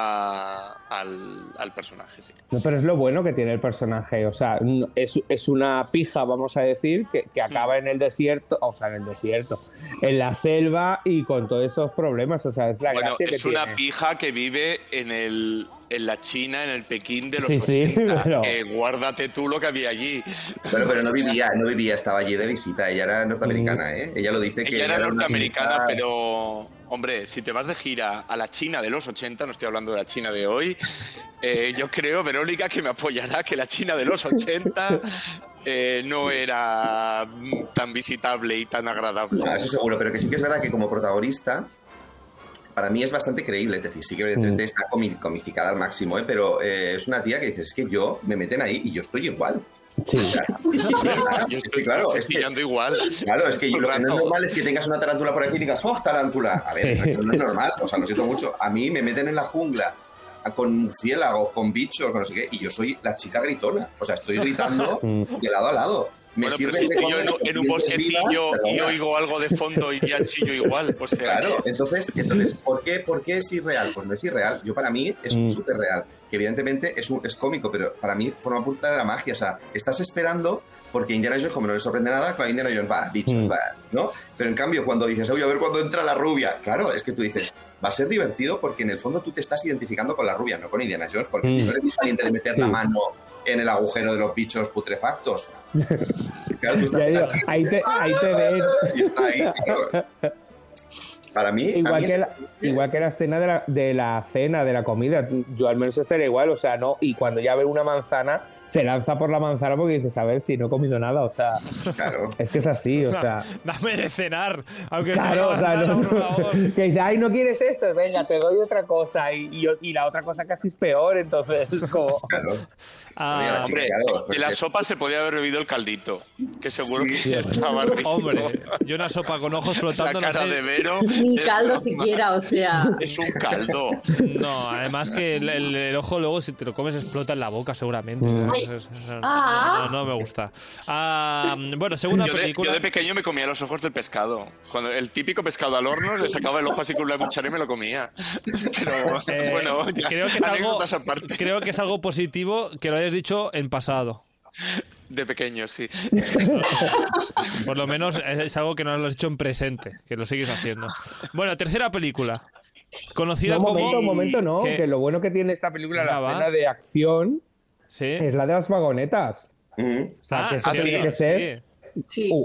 al, personaje. Sí. No, pero es lo bueno que tiene el personaje. O sea, es, es una pija, vamos a decir, que, que acaba en el desierto, o sea, en el desierto, en la selva y con todos esos problemas. O sea, es la bueno, es una pija que vive en el en la China, en el Pekín de los 80, que guárdate tú lo que había allí. Pero, pero no vivía, no vivía, estaba allí de visita, ella era norteamericana, ¿eh? Ella lo dice que... Ella era, norteamericana, pero... Hombre, si te vas de gira a la China de los 80, no estoy hablando de la China de hoy, eh, yo creo, Verónica, que me apoyará que la China de los 80 eh, no era tan visitable y tan agradable. eso seguro, pero que sí que es verdad que como protagonista para mí es bastante creíble, es decir, sí que evidentemente mm. está comificada al máximo, ¿eh? pero eh, es una tía que dices, es que yo me meten ahí y yo estoy igual. Sí. yo estoy, claro, es que, igual. Claro, es que lo que no es normal es que tengas una tarántula por aquí y digas, ¡oh, tarántula! A ver, no es normal, o sea, lo siento mucho. A mí me meten en la jungla con murciélagos, con bichos, con no sé qué, y yo soy la chica gritona. O sea, estoy gritando de lado a lado bueno, pero si estoy yo en, un bosquecillo y oigo algo de fondo y ya chillo igual, pues Claro, entonces, entonces ¿por, qué, ¿por qué es irreal? Pues no es irreal. Yo para mí es mm. súper real. Que evidentemente es, un, es cómico, pero para mí forma parte de la magia. O sea, estás esperando porque Indiana Jones, como no le sorprende nada, claro, Indiana Jones va, bichos, mm. va, ¿no? Pero en cambio, cuando dices, oye, a ver cuándo entra la rubia, claro, es que tú dices, va a ser divertido porque en el fondo tú te estás identificando con la rubia, no con Indiana Jones, porque mm. no eres valiente de meter la mano en el agujero de los bichos putrefactos. Claro, tú estás ahí, te, ahí te ves. Y está ahí. Para mí. Igual, que la, igual que la escena de la, de la cena, de la comida. Yo al menos estaría igual, o sea, no. Y cuando ya ve una manzana se lanza por la manzana porque dices, a ver, si no he comido nada, o sea, claro. es que es así, o sea... Dame de cenar, aunque claro, o sea, no, que dice, ay, no quieres esto, venga, te doy otra cosa, y, y, la otra cosa casi es peor, entonces, como... Claro. Ah, hombre, de la sopa se podía haber bebido el caldito, que seguro que estaba rico. Hombre, yo una sopa con ojos flotando... La cara de Vero... Ni caldo siquiera, o sea... Es un caldo. No, además que el, ojo luego si te lo comes explota en la boca seguramente. Mm. Ah. No, me gusta. Ah, bueno, segunda película. Yo de pequeño me comía los ojos del pescado. Cuando el típico pescado al horno, le sacaba el ojo así con una cuchara y me lo comía. Pero eh, bueno, creo, que es algo, creo que es algo positivo que lo hayas dicho en pasado. De pequeño, sí. Por lo menos es algo que no lo has hecho en presente, que lo sigues haciendo. Bueno, tercera película. Conocida no, como. Momento, momento, no. Que... lo bueno que tiene esta película, la escena de acción, es la de las vagonetas. O sea, que eso ah, tiene que ser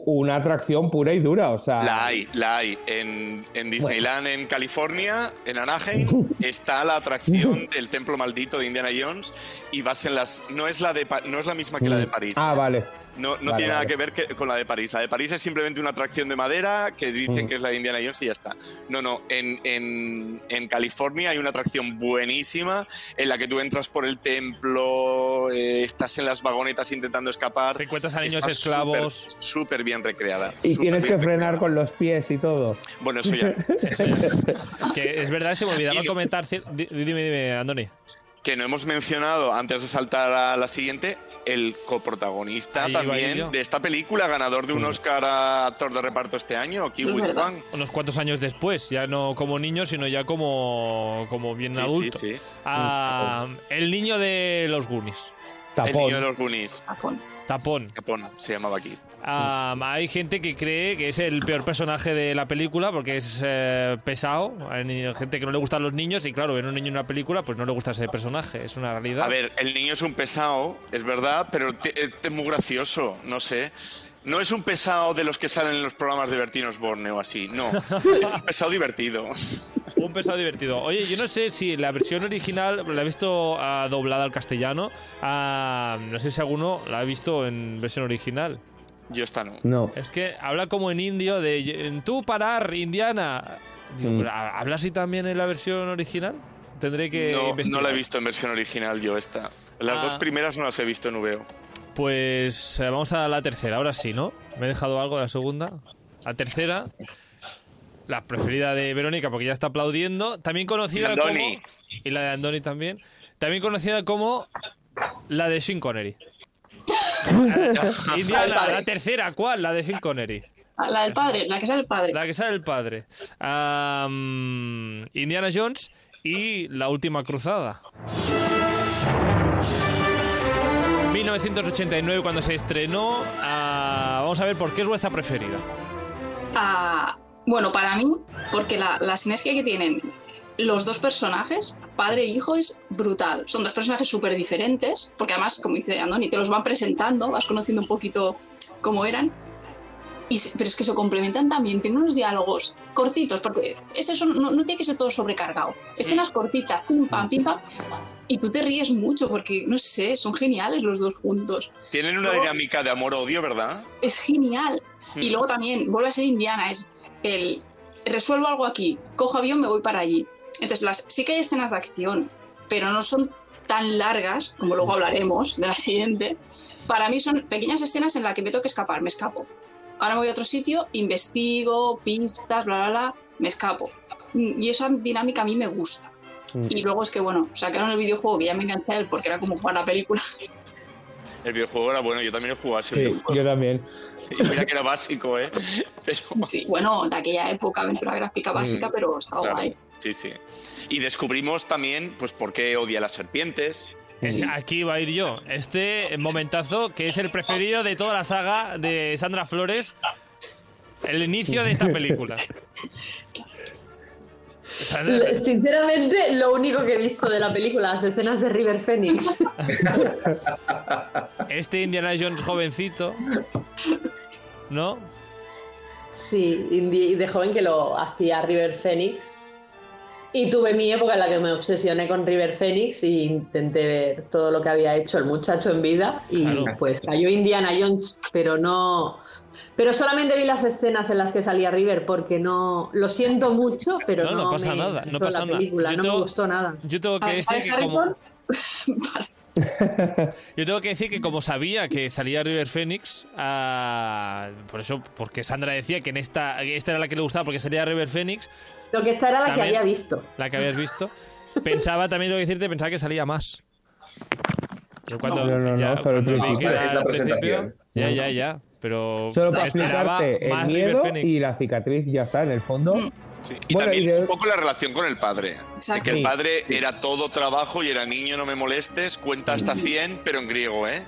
una atracción pura y dura. O sea... La hay, la hay. En, Disneyland, en California, en Anaheim, está la atracción del templo maldito de Indiana Jones y vas en las. No es la, de, no es la misma que la de mm. París. Ah, vale. No, no tiene nada que ver con la de París. La de París es simplemente una atracción de madera que dicen mm. que es la de Indiana Jones y ya está. No, no. En, en, California hay una atracción buenísima en la que tú entras por el templo, eh, estás en las vagonetas intentando escapar. Te encuentras a niños esclavos. Súper bien recreada. Y tienes que frenar con los pies y todo. Bueno, eso ya. que es verdad, se me olvidaba comentar. Dime, dime, Andoni. Que no hemos mencionado antes de saltar a la siguiente el coprotagonista también de esta película, ganador de un Oscar a actor de reparto este año, Kiwi Unos cuantos años después, ya no como niño, sino ya como, como bien adulto. Ah, el niño de los Goonies. El niño de los Goonies. Tapón. Tapón se llamaba aquí. hay gente que cree que es el peor personaje de la película porque es eh, pesado. Hay gente que no le gustan los niños y claro, ver un niño en una película pues no le gusta ese personaje. Es una realidad. A ver, el niño es un pesado, es verdad, pero es muy gracioso, no sé. No es un pesado de los que salen en los programas de Bertinos Borne o así, no. es un pesado divertido. Un pesado divertido. Oye, yo no sé si la versión original la he visto uh, doblada al castellano. Uh, no sé si alguno la ha visto en versión original. Yo esta no. No. Es que habla como en indio de tú parar, Indiana. Mm. ¿Habla así también en la versión original? Tendré que. No, no la he visto en versión original yo esta. Las dos ah. primeras no las he visto en VO. Pues eh, vamos a la tercera, ahora sí, ¿no? Me he dejado algo de la segunda. La tercera, la preferida de Verónica porque ya está aplaudiendo. También conocida como. Y la de Andoni también. También conocida como la de Sean Connery. Indiana, la tercera, ¿cuál? La de Sean Connery. Ah, la del padre, la que sale el padre. La que sale el padre. Indiana Jones y La Última Cruzada. 1989 cuando se estrenó. Ah, vamos a ver por qué es vuestra preferida. Ah, bueno, para mí, porque la, sinergia que tienen los dos personajes, padre e hijo, es brutal. Son dos personajes súper diferentes, porque además, como dice Andoni, te los van presentando, vas conociendo un poquito cómo eran. Y, pero es que se complementan también, tienen unos diálogos cortitos, porque es eso, no, no tiene que ser todo sobrecargado. Escenas cortitas, pim pam, pim pam, y tú te ríes mucho porque, no sé, son geniales los dos juntos. Tienen una dinámica de amor-odio, ¿verdad? Es genial. Y hmm. luego también vuelve a ser Indiana, es el resuelvo algo aquí, cojo avión, me voy para allí. Entonces, las, sí que hay escenas de acción, pero no son tan largas, como luego hablaremos de la siguiente. Para mí son pequeñas escenas en las que me tengo que escapar, me escapo. Ahora me voy a otro sitio, investigo, pistas, bla, bla, bla, me escapo. Y esa dinámica a mí me gusta. Y luego es que, bueno, sacaron el videojuego que ya me enganché a él porque era como jugar la película. El videojuego era bueno, yo también he jugado Sí, yo también. Y mira que era básico, ¿eh? Sí, bueno, de aquella época, aventura gráfica básica, mm, pero estaba guay. Sí, sí. Y descubrimos también, pues, por qué odia las serpientes. aquí va a ir yo. Este momentazo que es el preferido de toda la saga de Sandra Flores. El inicio de esta película. Sinceramente, lo único que he visto de la película, las escenas de River Phoenix. Este Indiana Jones jovencito, ¿no? Sí, y de joven que lo hacía River Phoenix. Y tuve mi época en la que me obsesioné con River Phoenix e intenté ver todo lo que había hecho el muchacho en vida. Y pues cayó Indiana Jones, pero no. Pero solamente vi las escenas en las que salía River porque no. Lo siento mucho, pero no. No, pasa nada, no pasa nada. no me gustó nada. Yo tengo que decir que como... Yo tengo que decir que como sabía que salía River Phoenix, ah, por eso, porque Sandra decía que en esta, esta era la que le gustaba porque salía River Phoenix, lo que esta era la que había visto. La que habías visto. Pensaba también, lo que decirte, pensaba que salía más. Yo cuando, no, no, no, solo es la presentación. Ya, ya, ya. Pero solo para explicarte el miedo y la cicatriz ya está en el fondo. Mm. Y también un poco la relación con el padre. que el padre era todo trabajo y era niño, no me molestes, cuenta hasta 100, pero en griego, ¿eh?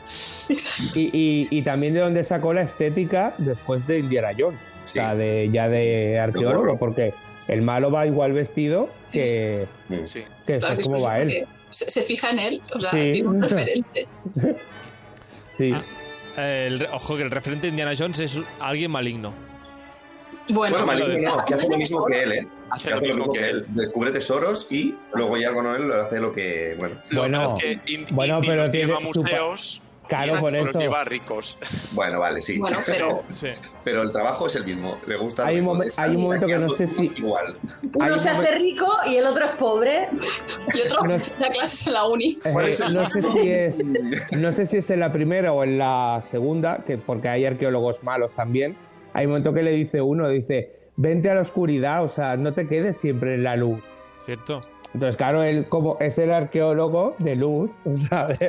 Y, y, también de dónde sacó la estética después de Indiana Jones. O sea, de, ya de arqueólogo, porque el malo va igual vestido que, sí. que como va él. Se, fija en él, o sea, tiene un referente. sí. Ah, ojo, que el referente de Indiana Jones es alguien maligno. Bueno, maligno no, que hace lo mismo que él, ¿eh? Hace, lo, mismo que, él. Descubre tesoros y luego ya con él hace lo que. Bueno, bueno, es que bueno pero tiene museos. Claro, por eso. lleva ricos. Bueno, vale, sí. Bueno, pero. Pero el trabajo es el mismo. Le gusta. Hay, un, hay un momento que no sé si. Igual. Uno se hace rico y el otro es pobre. y otro no, da clases en la uni. Eh, no sé si es. No sé si es en la primera o en la segunda, que porque hay arqueólogos malos también. Hay un momento que le dice uno, dice, vente a la oscuridad, o sea, no te quedes siempre en la luz. Cierto. Entonces, claro, él como es el arqueólogo de luz, ¿sabes?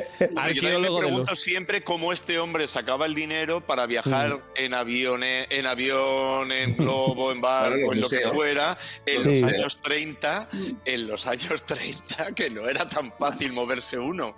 Yo me pregunto siempre cómo este hombre sacaba el dinero para viajar mm. en aviones, en avión, en globo, en barco, en lo que fuera, en los años 30, en los años 30, que no era tan fácil moverse uno.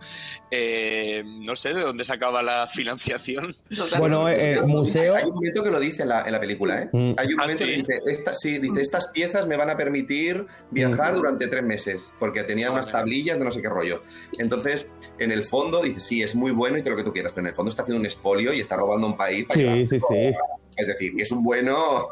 Eh, no sé de dónde sacaba la financiación. Bueno, el museo. Hay un momento que lo dice en la, película, ¿eh? Mm. Hay un ah, momento que dice, sí, dice, estas piezas me van a permitir viajar mm. durante tres meses porque tenía unas tablillas de no sé qué rollo. Entonces, en el fondo, dice, sí, es muy bueno y todo lo que tú quieras, pero en el fondo está haciendo un expolio y está robando un país. sí, sí, sí. Es decir, que es un bueno.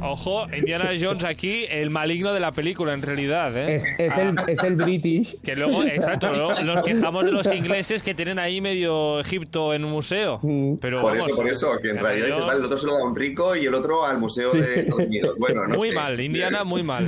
Ojo, Indiana Jones aquí, el maligno de la película, en realidad. ¿eh? Es, el, es, el, British. Que luego, exacto, luego nos quejamos de los ingleses que tienen ahí medio Egipto en un museo. Mm. Pero por eso, por eso, que en realidad el otro se lo da a un rico y el otro al museo de Estados Unidos. Bueno, no muy mal, Indiana, muy mal.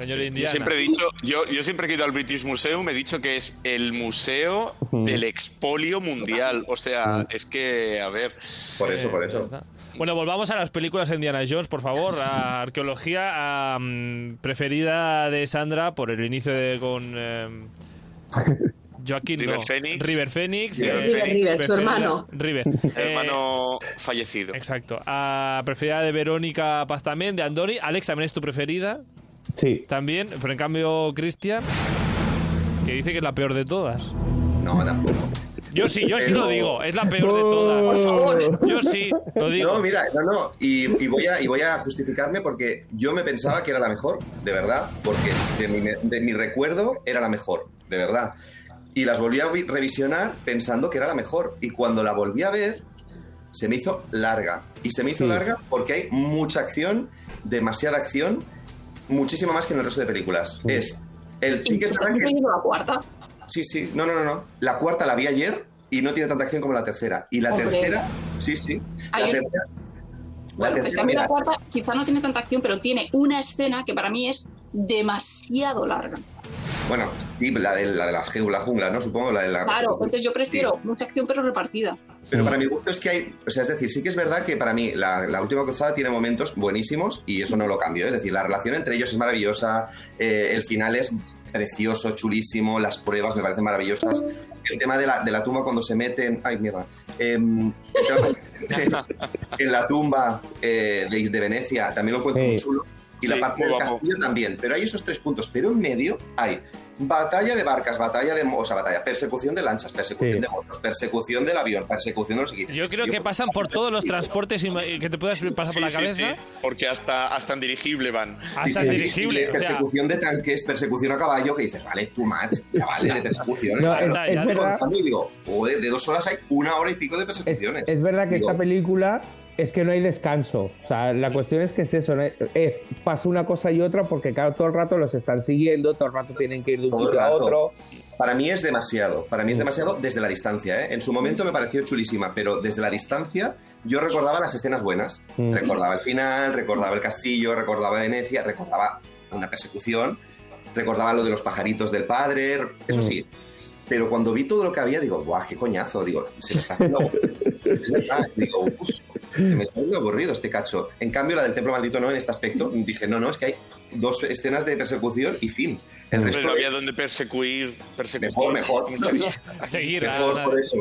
Yo siempre he dicho, yo, yo siempre he ido al British Museum, he dicho que es el museo del expolio mundial. O sea, es que, a ver. Por eso, por eso. Bueno, volvamos a las películas de Indiana Jones, por favor. A arqueología preferida de Sandra por el inicio de con. Eh, Joaquín River no. Phoenix. River Phoenix. River, River, tu hermano. River. hermano fallecido. Exacto. A preferida de Verónica Paz también, de Andoni. Alex, ¿también es tu preferida? Sí. También, pero en cambio Cristian, que dice que es la peor de todas. No, tampoco. Yo sí, yo sí lo digo, es la peor de todas. Yo sí, lo digo. No, mira, no, no, y, voy a, y voy a justificarme porque yo me pensaba que era la mejor, de verdad, porque de mi, de mi recuerdo era la mejor, de verdad. Y las volví a revisionar pensando que era la mejor. Y cuando la volví a ver, se me hizo larga. Y se me hizo larga porque hay mucha acción, demasiada acción, muchísimo más que en el resto de películas. Es el sí que es la cuarta? Sí, sí, no, no, no, no. La cuarta la vi ayer y no tiene tanta acción como la tercera. Y la tercera, sí, sí. La tercera, bueno, es que a mí la cuarta quizá no tiene tanta acción, pero tiene una escena que para mí es demasiado larga. Bueno, la de la, de la, jungla, ¿no? Supongo, la de la... Claro, entonces yo prefiero mucha acción pero repartida. Pero para mi gusto es que hay, o sea, es decir, sí que es verdad que para mí la, última cruzada tiene momentos buenísimos y eso no lo cambio. Es decir, la relación entre ellos es maravillosa, eh, el final es precioso, chulísimo, las pruebas me parecen maravillosas. El tema de la, de la tumba cuando se meten. Ay, mierda. Em, en la tumba eh, de, Venecia también lo encuentro muy chulo y la parte del castillo también. Pero hay esos tres puntos. Pero en medio hay batalla de barcas, batalla de. O sea, batalla, persecución de lanchas, persecución de motos, persecución del avión, persecución de los equipos. Yo creo que pasan por todos los transportes que te puedas pasar por la cabeza. Sí, porque hasta, hasta en dirigible van. Hasta en dirigible. persecución de tanques, persecución a caballo, que dices, vale, too much, ya vale, de persecución. No, es, verdad. Y digo, de dos horas hay una hora y pico de persecuciones. Es, verdad que esta película es que no hay descanso. O sea, la cuestión es que es eso, es pasa una cosa y otra porque cada todo el rato los están siguiendo, todo el rato tienen que ir de un sitio a otro. Para mí es demasiado, para mí es mm. demasiado desde la distancia. ¿eh? En su momento me pareció chulísima, pero desde la distancia yo recordaba las escenas buenas. Mm. Recordaba el final, recordaba el castillo, recordaba Venecia, recordaba una persecución, recordaba lo de los pajaritos del padre, eso mm. sí. Pero cuando vi todo lo que había, digo, ¡guau, qué coñazo! Digo, se me está haciendo... digo, me está muy aburrido este cacho. En cambio, la del templo maldito no en este aspecto. Dije, no, no, es que hay dos escenas de persecución y fin. El Pero no había donde perseguir, perseguir. Mejor, mejor. A seguir. Mejor por eso.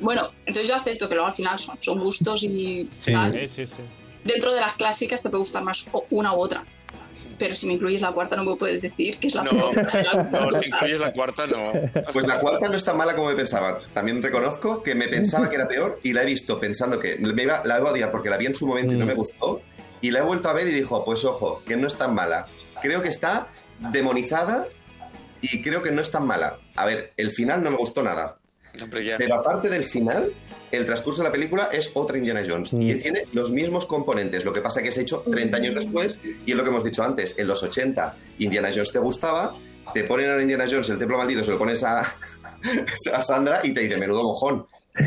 Bueno, entonces yo acepto que luego al final son, son gustos y sí. Sí, sí, Dentro de las clásicas te puede gustar más una u otra pero si me incluyes la cuarta no me puedes decir que es la no, No, si incluyes la cuarta no. Pues la cuarta no es tan mala como me pensaba. También reconozco que me pensaba que era peor y la he visto pensando que me iba, la iba a odiar porque la vi en su momento y no me mm. gustó. Y la he vuelto a ver y dijo, pues ojo, que no es tan mala. Creo que está demonizada y creo que no es tan mala. A ver, el final no me gustó nada. Pero aparte del final, el transcurso de la película es otra Indiana Jones y mm. tiene los mismos componentes. Lo que pasa que es hecho 30 años después y es lo que hemos dicho antes. En los 80 Indiana Jones te gustaba, te ponen a Indiana Jones el templo maldito, se lo pones a, a Sandra y te dice menudo mojón.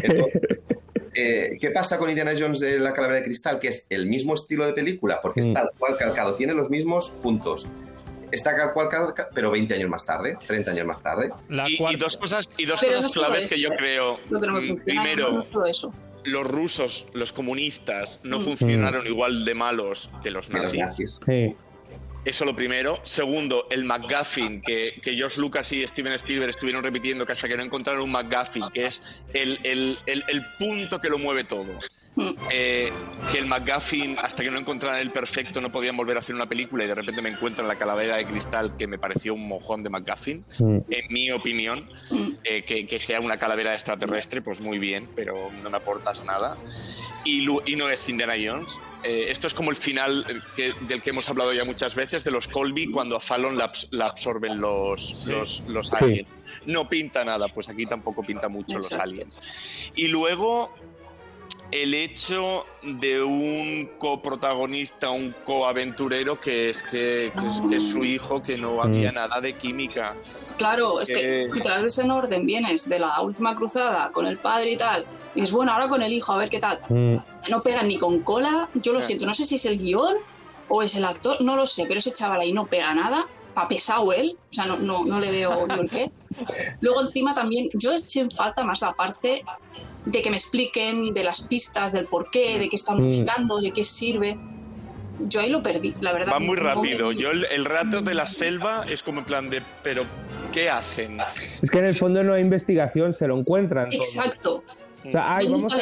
Eh, ¿Qué pasa con Indiana Jones de la calavera de cristal? Que es el mismo estilo de película, porque es mm. tal cual calcado, tiene los mismos puntos está cada cual, pero 20 años más tarde, 30 años más tarde. Y, dos cosas, y dos cosas claves que yo creo. Mm, primero, los rusos, los comunistas, no mm. funcionaron igual de malos que los nazis. Sí. Eso lo primero. Segundo, el McGuffin, que, que, George Lucas y Steven Spielberg estuvieron repitiendo que hasta que no encontraron un McGuffin, que es el, el, el punto que lo mueve todo. Eh, que el McGuffin, hasta que no encontraran el perfecto, no podían volver a hacer una película y de repente me encuentran la calavera de cristal que me pareció un mojón de McGuffin, en mi opinión, eh, que, sea una calavera extraterrestre, pues muy bien, pero no me aportas nada. Y, y no es Indiana Jones. Eh, esto es como el final del que hemos hablado ya muchas veces, de los Colby, cuando a Fallon la, absorben los, los, aliens. No pinta nada, pues aquí tampoco pinta mucho los aliens. Y luego el hecho de un coprotagonista, un coaventurero que es que, es, su hijo, que no había mm. nada de química. Claro, es, que, si te ves en orden, vienes de la última cruzada con el padre y tal, y dices, bueno, ahora con el hijo, a ver qué tal. Mm. No pegan ni con cola, yo lo siento, no sé si es el guion o es el actor, no lo sé, pero ese chaval ahí no pega nada, pa' pesado él, o sea, no, no, no le veo ni el qué. Luego encima también, yo eché en falta más la parte de que me expliquen de las pistas, del por qué, de qué están mm. buscando, de qué sirve. Yo ahí lo perdí, la verdad. Va muy rápido. Yo el, rato de la selva es como en plan de, pero ¿qué hacen? Es que en el fondo no hay investigación, se lo encuentran. Exacto. O sea, ay, vamos a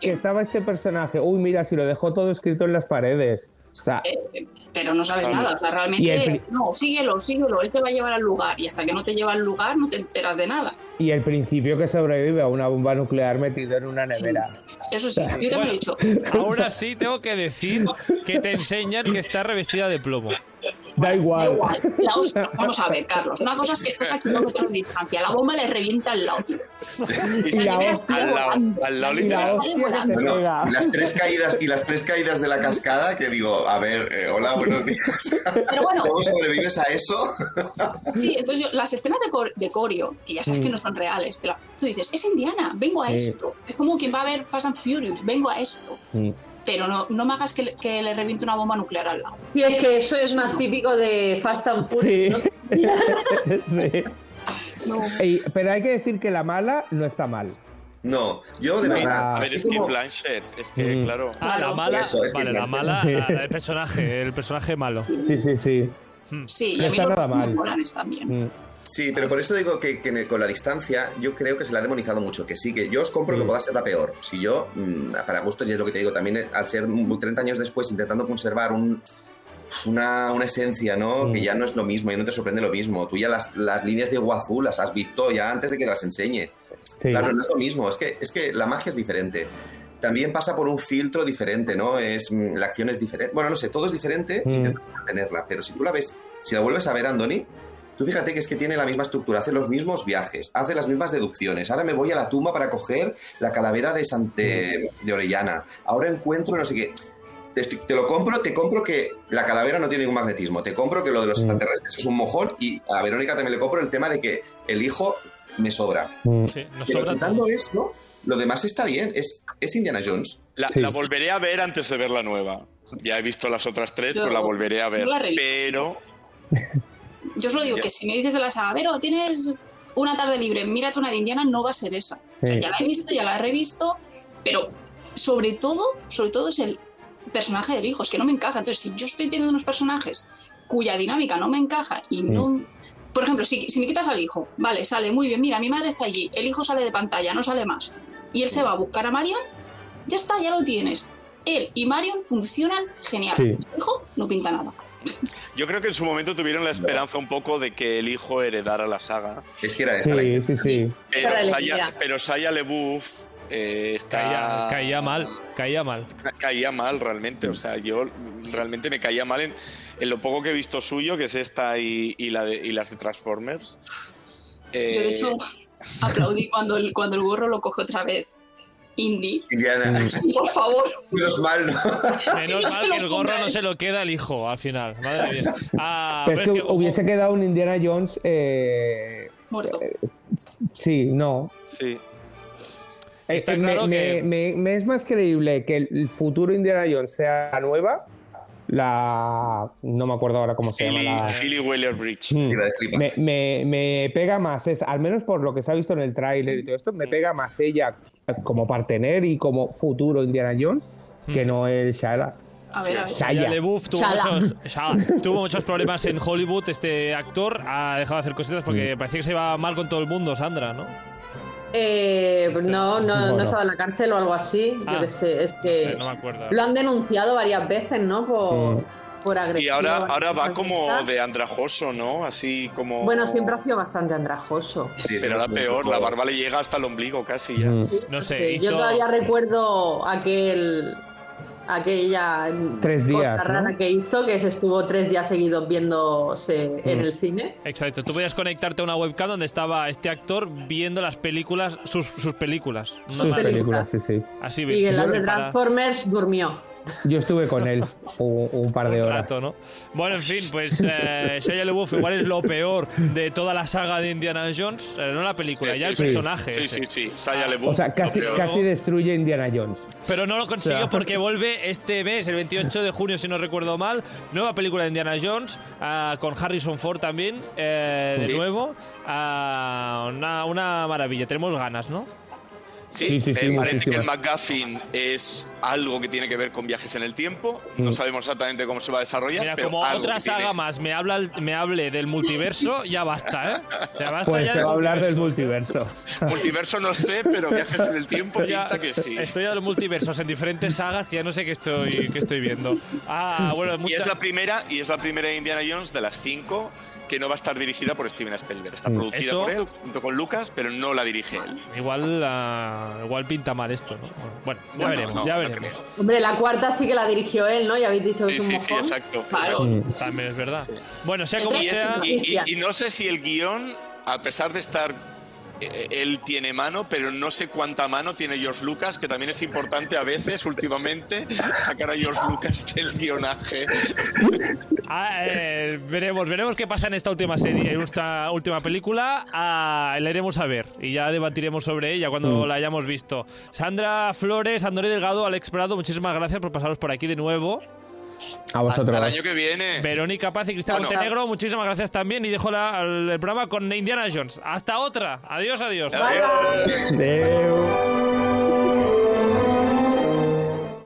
que estaba este personaje. Uy, mira, si lo dejó todo escrito en las paredes. O sea, eh, pero no sabes nada. O sea, realmente, no, síguelo, síguelo, él te va a llevar al lugar y hasta que no te lleva al lugar no te enteras de nada. Y el principio que sobrevive a una bomba nuclear metido en una nevera. Eso sí, yo te lo he dicho. Ahora sí tengo que decir que te enseñan que está revestida de plomo. Da igual. vamos a ver, Carlos. Una cosa es que estás a kilómetros de distancia. La bomba le revienta al lado, tío. Y, la al lado, al las tres caídas y las tres caídas de la cascada que digo, a ver, eh, hola, buenos días. ¿Cómo sobrevives a eso? Sí, entonces las escenas de, de Corio, que ya sabes que no son reales, tú dices, es Indiana, vengo a esto. Es como quien va a ver Fast and Furious, vengo a esto pero no, no me hagas que le, que le, reviente una bomba nuclear al lado. Y es que eso es más típico de Fast and Furious. Sí. sí. pero hay que decir que la mala no está mal. No, yo de verdad. A ver, es que Blanchett, es que, mm. claro. Ah, la mala. vale, la mala, el personaje, el personaje malo. Sí, sí, sí. Sí, y a mí no mal. también. Mm. Sí, pero por eso digo que, con la distancia yo creo que se la ha demonizado mucho. Que sí, que yo os compro que mm. pueda ser la peor. Si yo, mm, para gustos, y es lo que te digo, también al ser 30 años después intentando conservar un, una, una esencia, ¿no? Que ya no es lo mismo y no te sorprende lo mismo. Tú ya las, las líneas de Guazú las has visto ya antes de que las enseñe. Claro, no es lo mismo, es que, es que la magia es diferente. También pasa por un filtro diferente, ¿no? Es, mm, la acción es diferente. Bueno, no sé, todo es diferente, mm. tenerla, pero si tú la ves, si la vuelves a ver, Andoni, Tú fíjate que es que tiene la misma estructura, hace los mismos viajes, hace las mismas deducciones. Ahora me voy a la tumba para coger la calavera de, de, Orellana. Ahora encuentro no sé qué. Te, lo compro, te compro que la calavera no tiene ningún magnetismo. Te compro que lo de los extraterrestres es un mojón. Y a Verónica también le compro el tema de que el hijo me sobra. Sí, nos Pero quitando esto, lo demás está bien. Es, es Indiana Jones. La, volveré a ver antes de ver la nueva. Ya he visto las otras tres, pues la volveré a ver. Pero yo solo digo que si me dices de la saga, tienes una tarde libre, mírate una de Indiana, no va a ser esa. ya la he visto, ya la he revisto, pero sobre todo, sobre todo es el personaje del hijo, es que no me encaja. Entonces, si yo estoy teniendo unos personajes cuya dinámica no me encaja y no... Por ejemplo, si, si me quitas al hijo, vale, sale muy bien, mira, mi madre está allí, el hijo sale de pantalla, no sale más. Y él se va a buscar a Marion, ya está, ya lo tienes. Él y Marion funcionan genial. El hijo no pinta nada. Yo creo que en su momento tuvieron la esperanza un poco de que el hijo heredara la saga. Es que era esa. Sí, sí, sí. Pero, Saya, pero Saya LeBouf eh, está... caía, mal, caía mal. Caía mal realmente, o sea, yo realmente me caía mal en, lo poco que he visto suyo, que es esta y, la de, y las de Transformers. Yo de hecho eh, aplaudí cuando el, cuando el gorro lo coge otra vez Indy. Indiana. Por favor. Menos mal, ¿no? Menos mal que el gorro no se lo queda el hijo al final. Madre mía. Ah, es que, hubiese quedado un Indiana Jones. Eh, Muerto. Eh, sí, no. Sí. Eh, Está claro me, que... me, es más creíble que el futuro Indiana Jones sea nueva la no me acuerdo ahora cómo se llama la Philly Weller Bridge mm. me, me, pega más es al menos por lo que se ha visto en el tráiler y todo esto me pega más ella como partener y como futuro Indiana Jones que no el Shara a ver, a ver. tuvo, tuvo, muchos, problemas en Hollywood. Este actor ha dejado de hacer cositas porque mm. parecía que se iba mal con todo el mundo, Sandra, ¿no? Eh, no, no, no estaba en la cárcel o algo así. yo ah, qué sé, es que lo han denunciado varias veces, ¿no? Por, por agresión. Y ahora, ahora va como de andrajoso, ¿no? Así como. Bueno, siempre ha sido bastante andrajoso. pero ahora peor, la barba le llega hasta el ombligo casi ya. Mm. no sé. Yo todavía recuerdo aquel aquella tres días rara que hizo, que se estuvo tres días seguidos viéndose en mm. el cine. Exacto, tú podías conectarte a una webcam donde estaba este actor viendo las películas, sus, sus películas. Sus películas, sí, sí. Así y en las de Transformers durmió. Yo estuve con él un, par de horas. ¿no? Bueno, en fin, pues eh, Shia LaBeouf igual es lo peor de toda la saga de Indiana Jones, eh, no la película, ya el personaje. Sí, sí, sí, Shia LaBeouf. O sea, casi, casi destruye Indiana Jones. Pero no lo consiguió porque vuelve este mes, el 28 de junio, si no recuerdo mal, nueva película de Indiana Jones, ah, con Harrison Ford también, eh, de nuevo. Ah, una, una maravilla, tenemos ganas, ¿no? Sí, sí, sí, parece que el McGuffin es algo que tiene que ver con viajes en el tiempo. No mm. sabemos exactamente cómo se va a desarrollar. Mira, como otra saga más me, habla, me hable del multiverso, ya basta, ¿eh? pues te va a hablar del multiverso. multiverso no sé, pero viajes en el tiempo pinta que sí. Estoy a los multiversos en diferentes sagas que ya no sé qué estoy, qué estoy viendo. Ah, bueno, y, es la primera, y es la primera Indiana Jones de las cinco que no va a estar dirigida por Steven Spielberg. Está mm. producida por él junto con Lucas, pero no la dirige él. Igual, uh, igual pinta mal esto, ¿no? Bueno, ya veremos, ya veremos. Hombre, la cuarta sí que la dirigió él, ¿no? Ya habéis dicho que es un Sí, sí, exacto. Claro. También es verdad. Bueno, sea como sea. y no sé si el guion, a pesar de estar él tiene mano, pero no sé cuánta mano tiene George Lucas, que también es importante a veces, últimamente, sacar a George Lucas del guionaje. Ah, eh, veremos, veremos qué pasa en esta última serie, en esta última película. Ah, la iremos a ver y ya debatiremos sobre ella cuando mm. la hayamos visto. Sandra Flores, Andoré Delgado, Alex Prado, muchísimas gracias por pasaros por aquí de nuevo. A vosotros. Año que viene. Verónica Paz y Cristian bueno. Montenegro, muchísimas gracias también. Y dejo el, el, programa con Indiana Jones. Hasta otra. Adiós. adiós. adiós. adiós.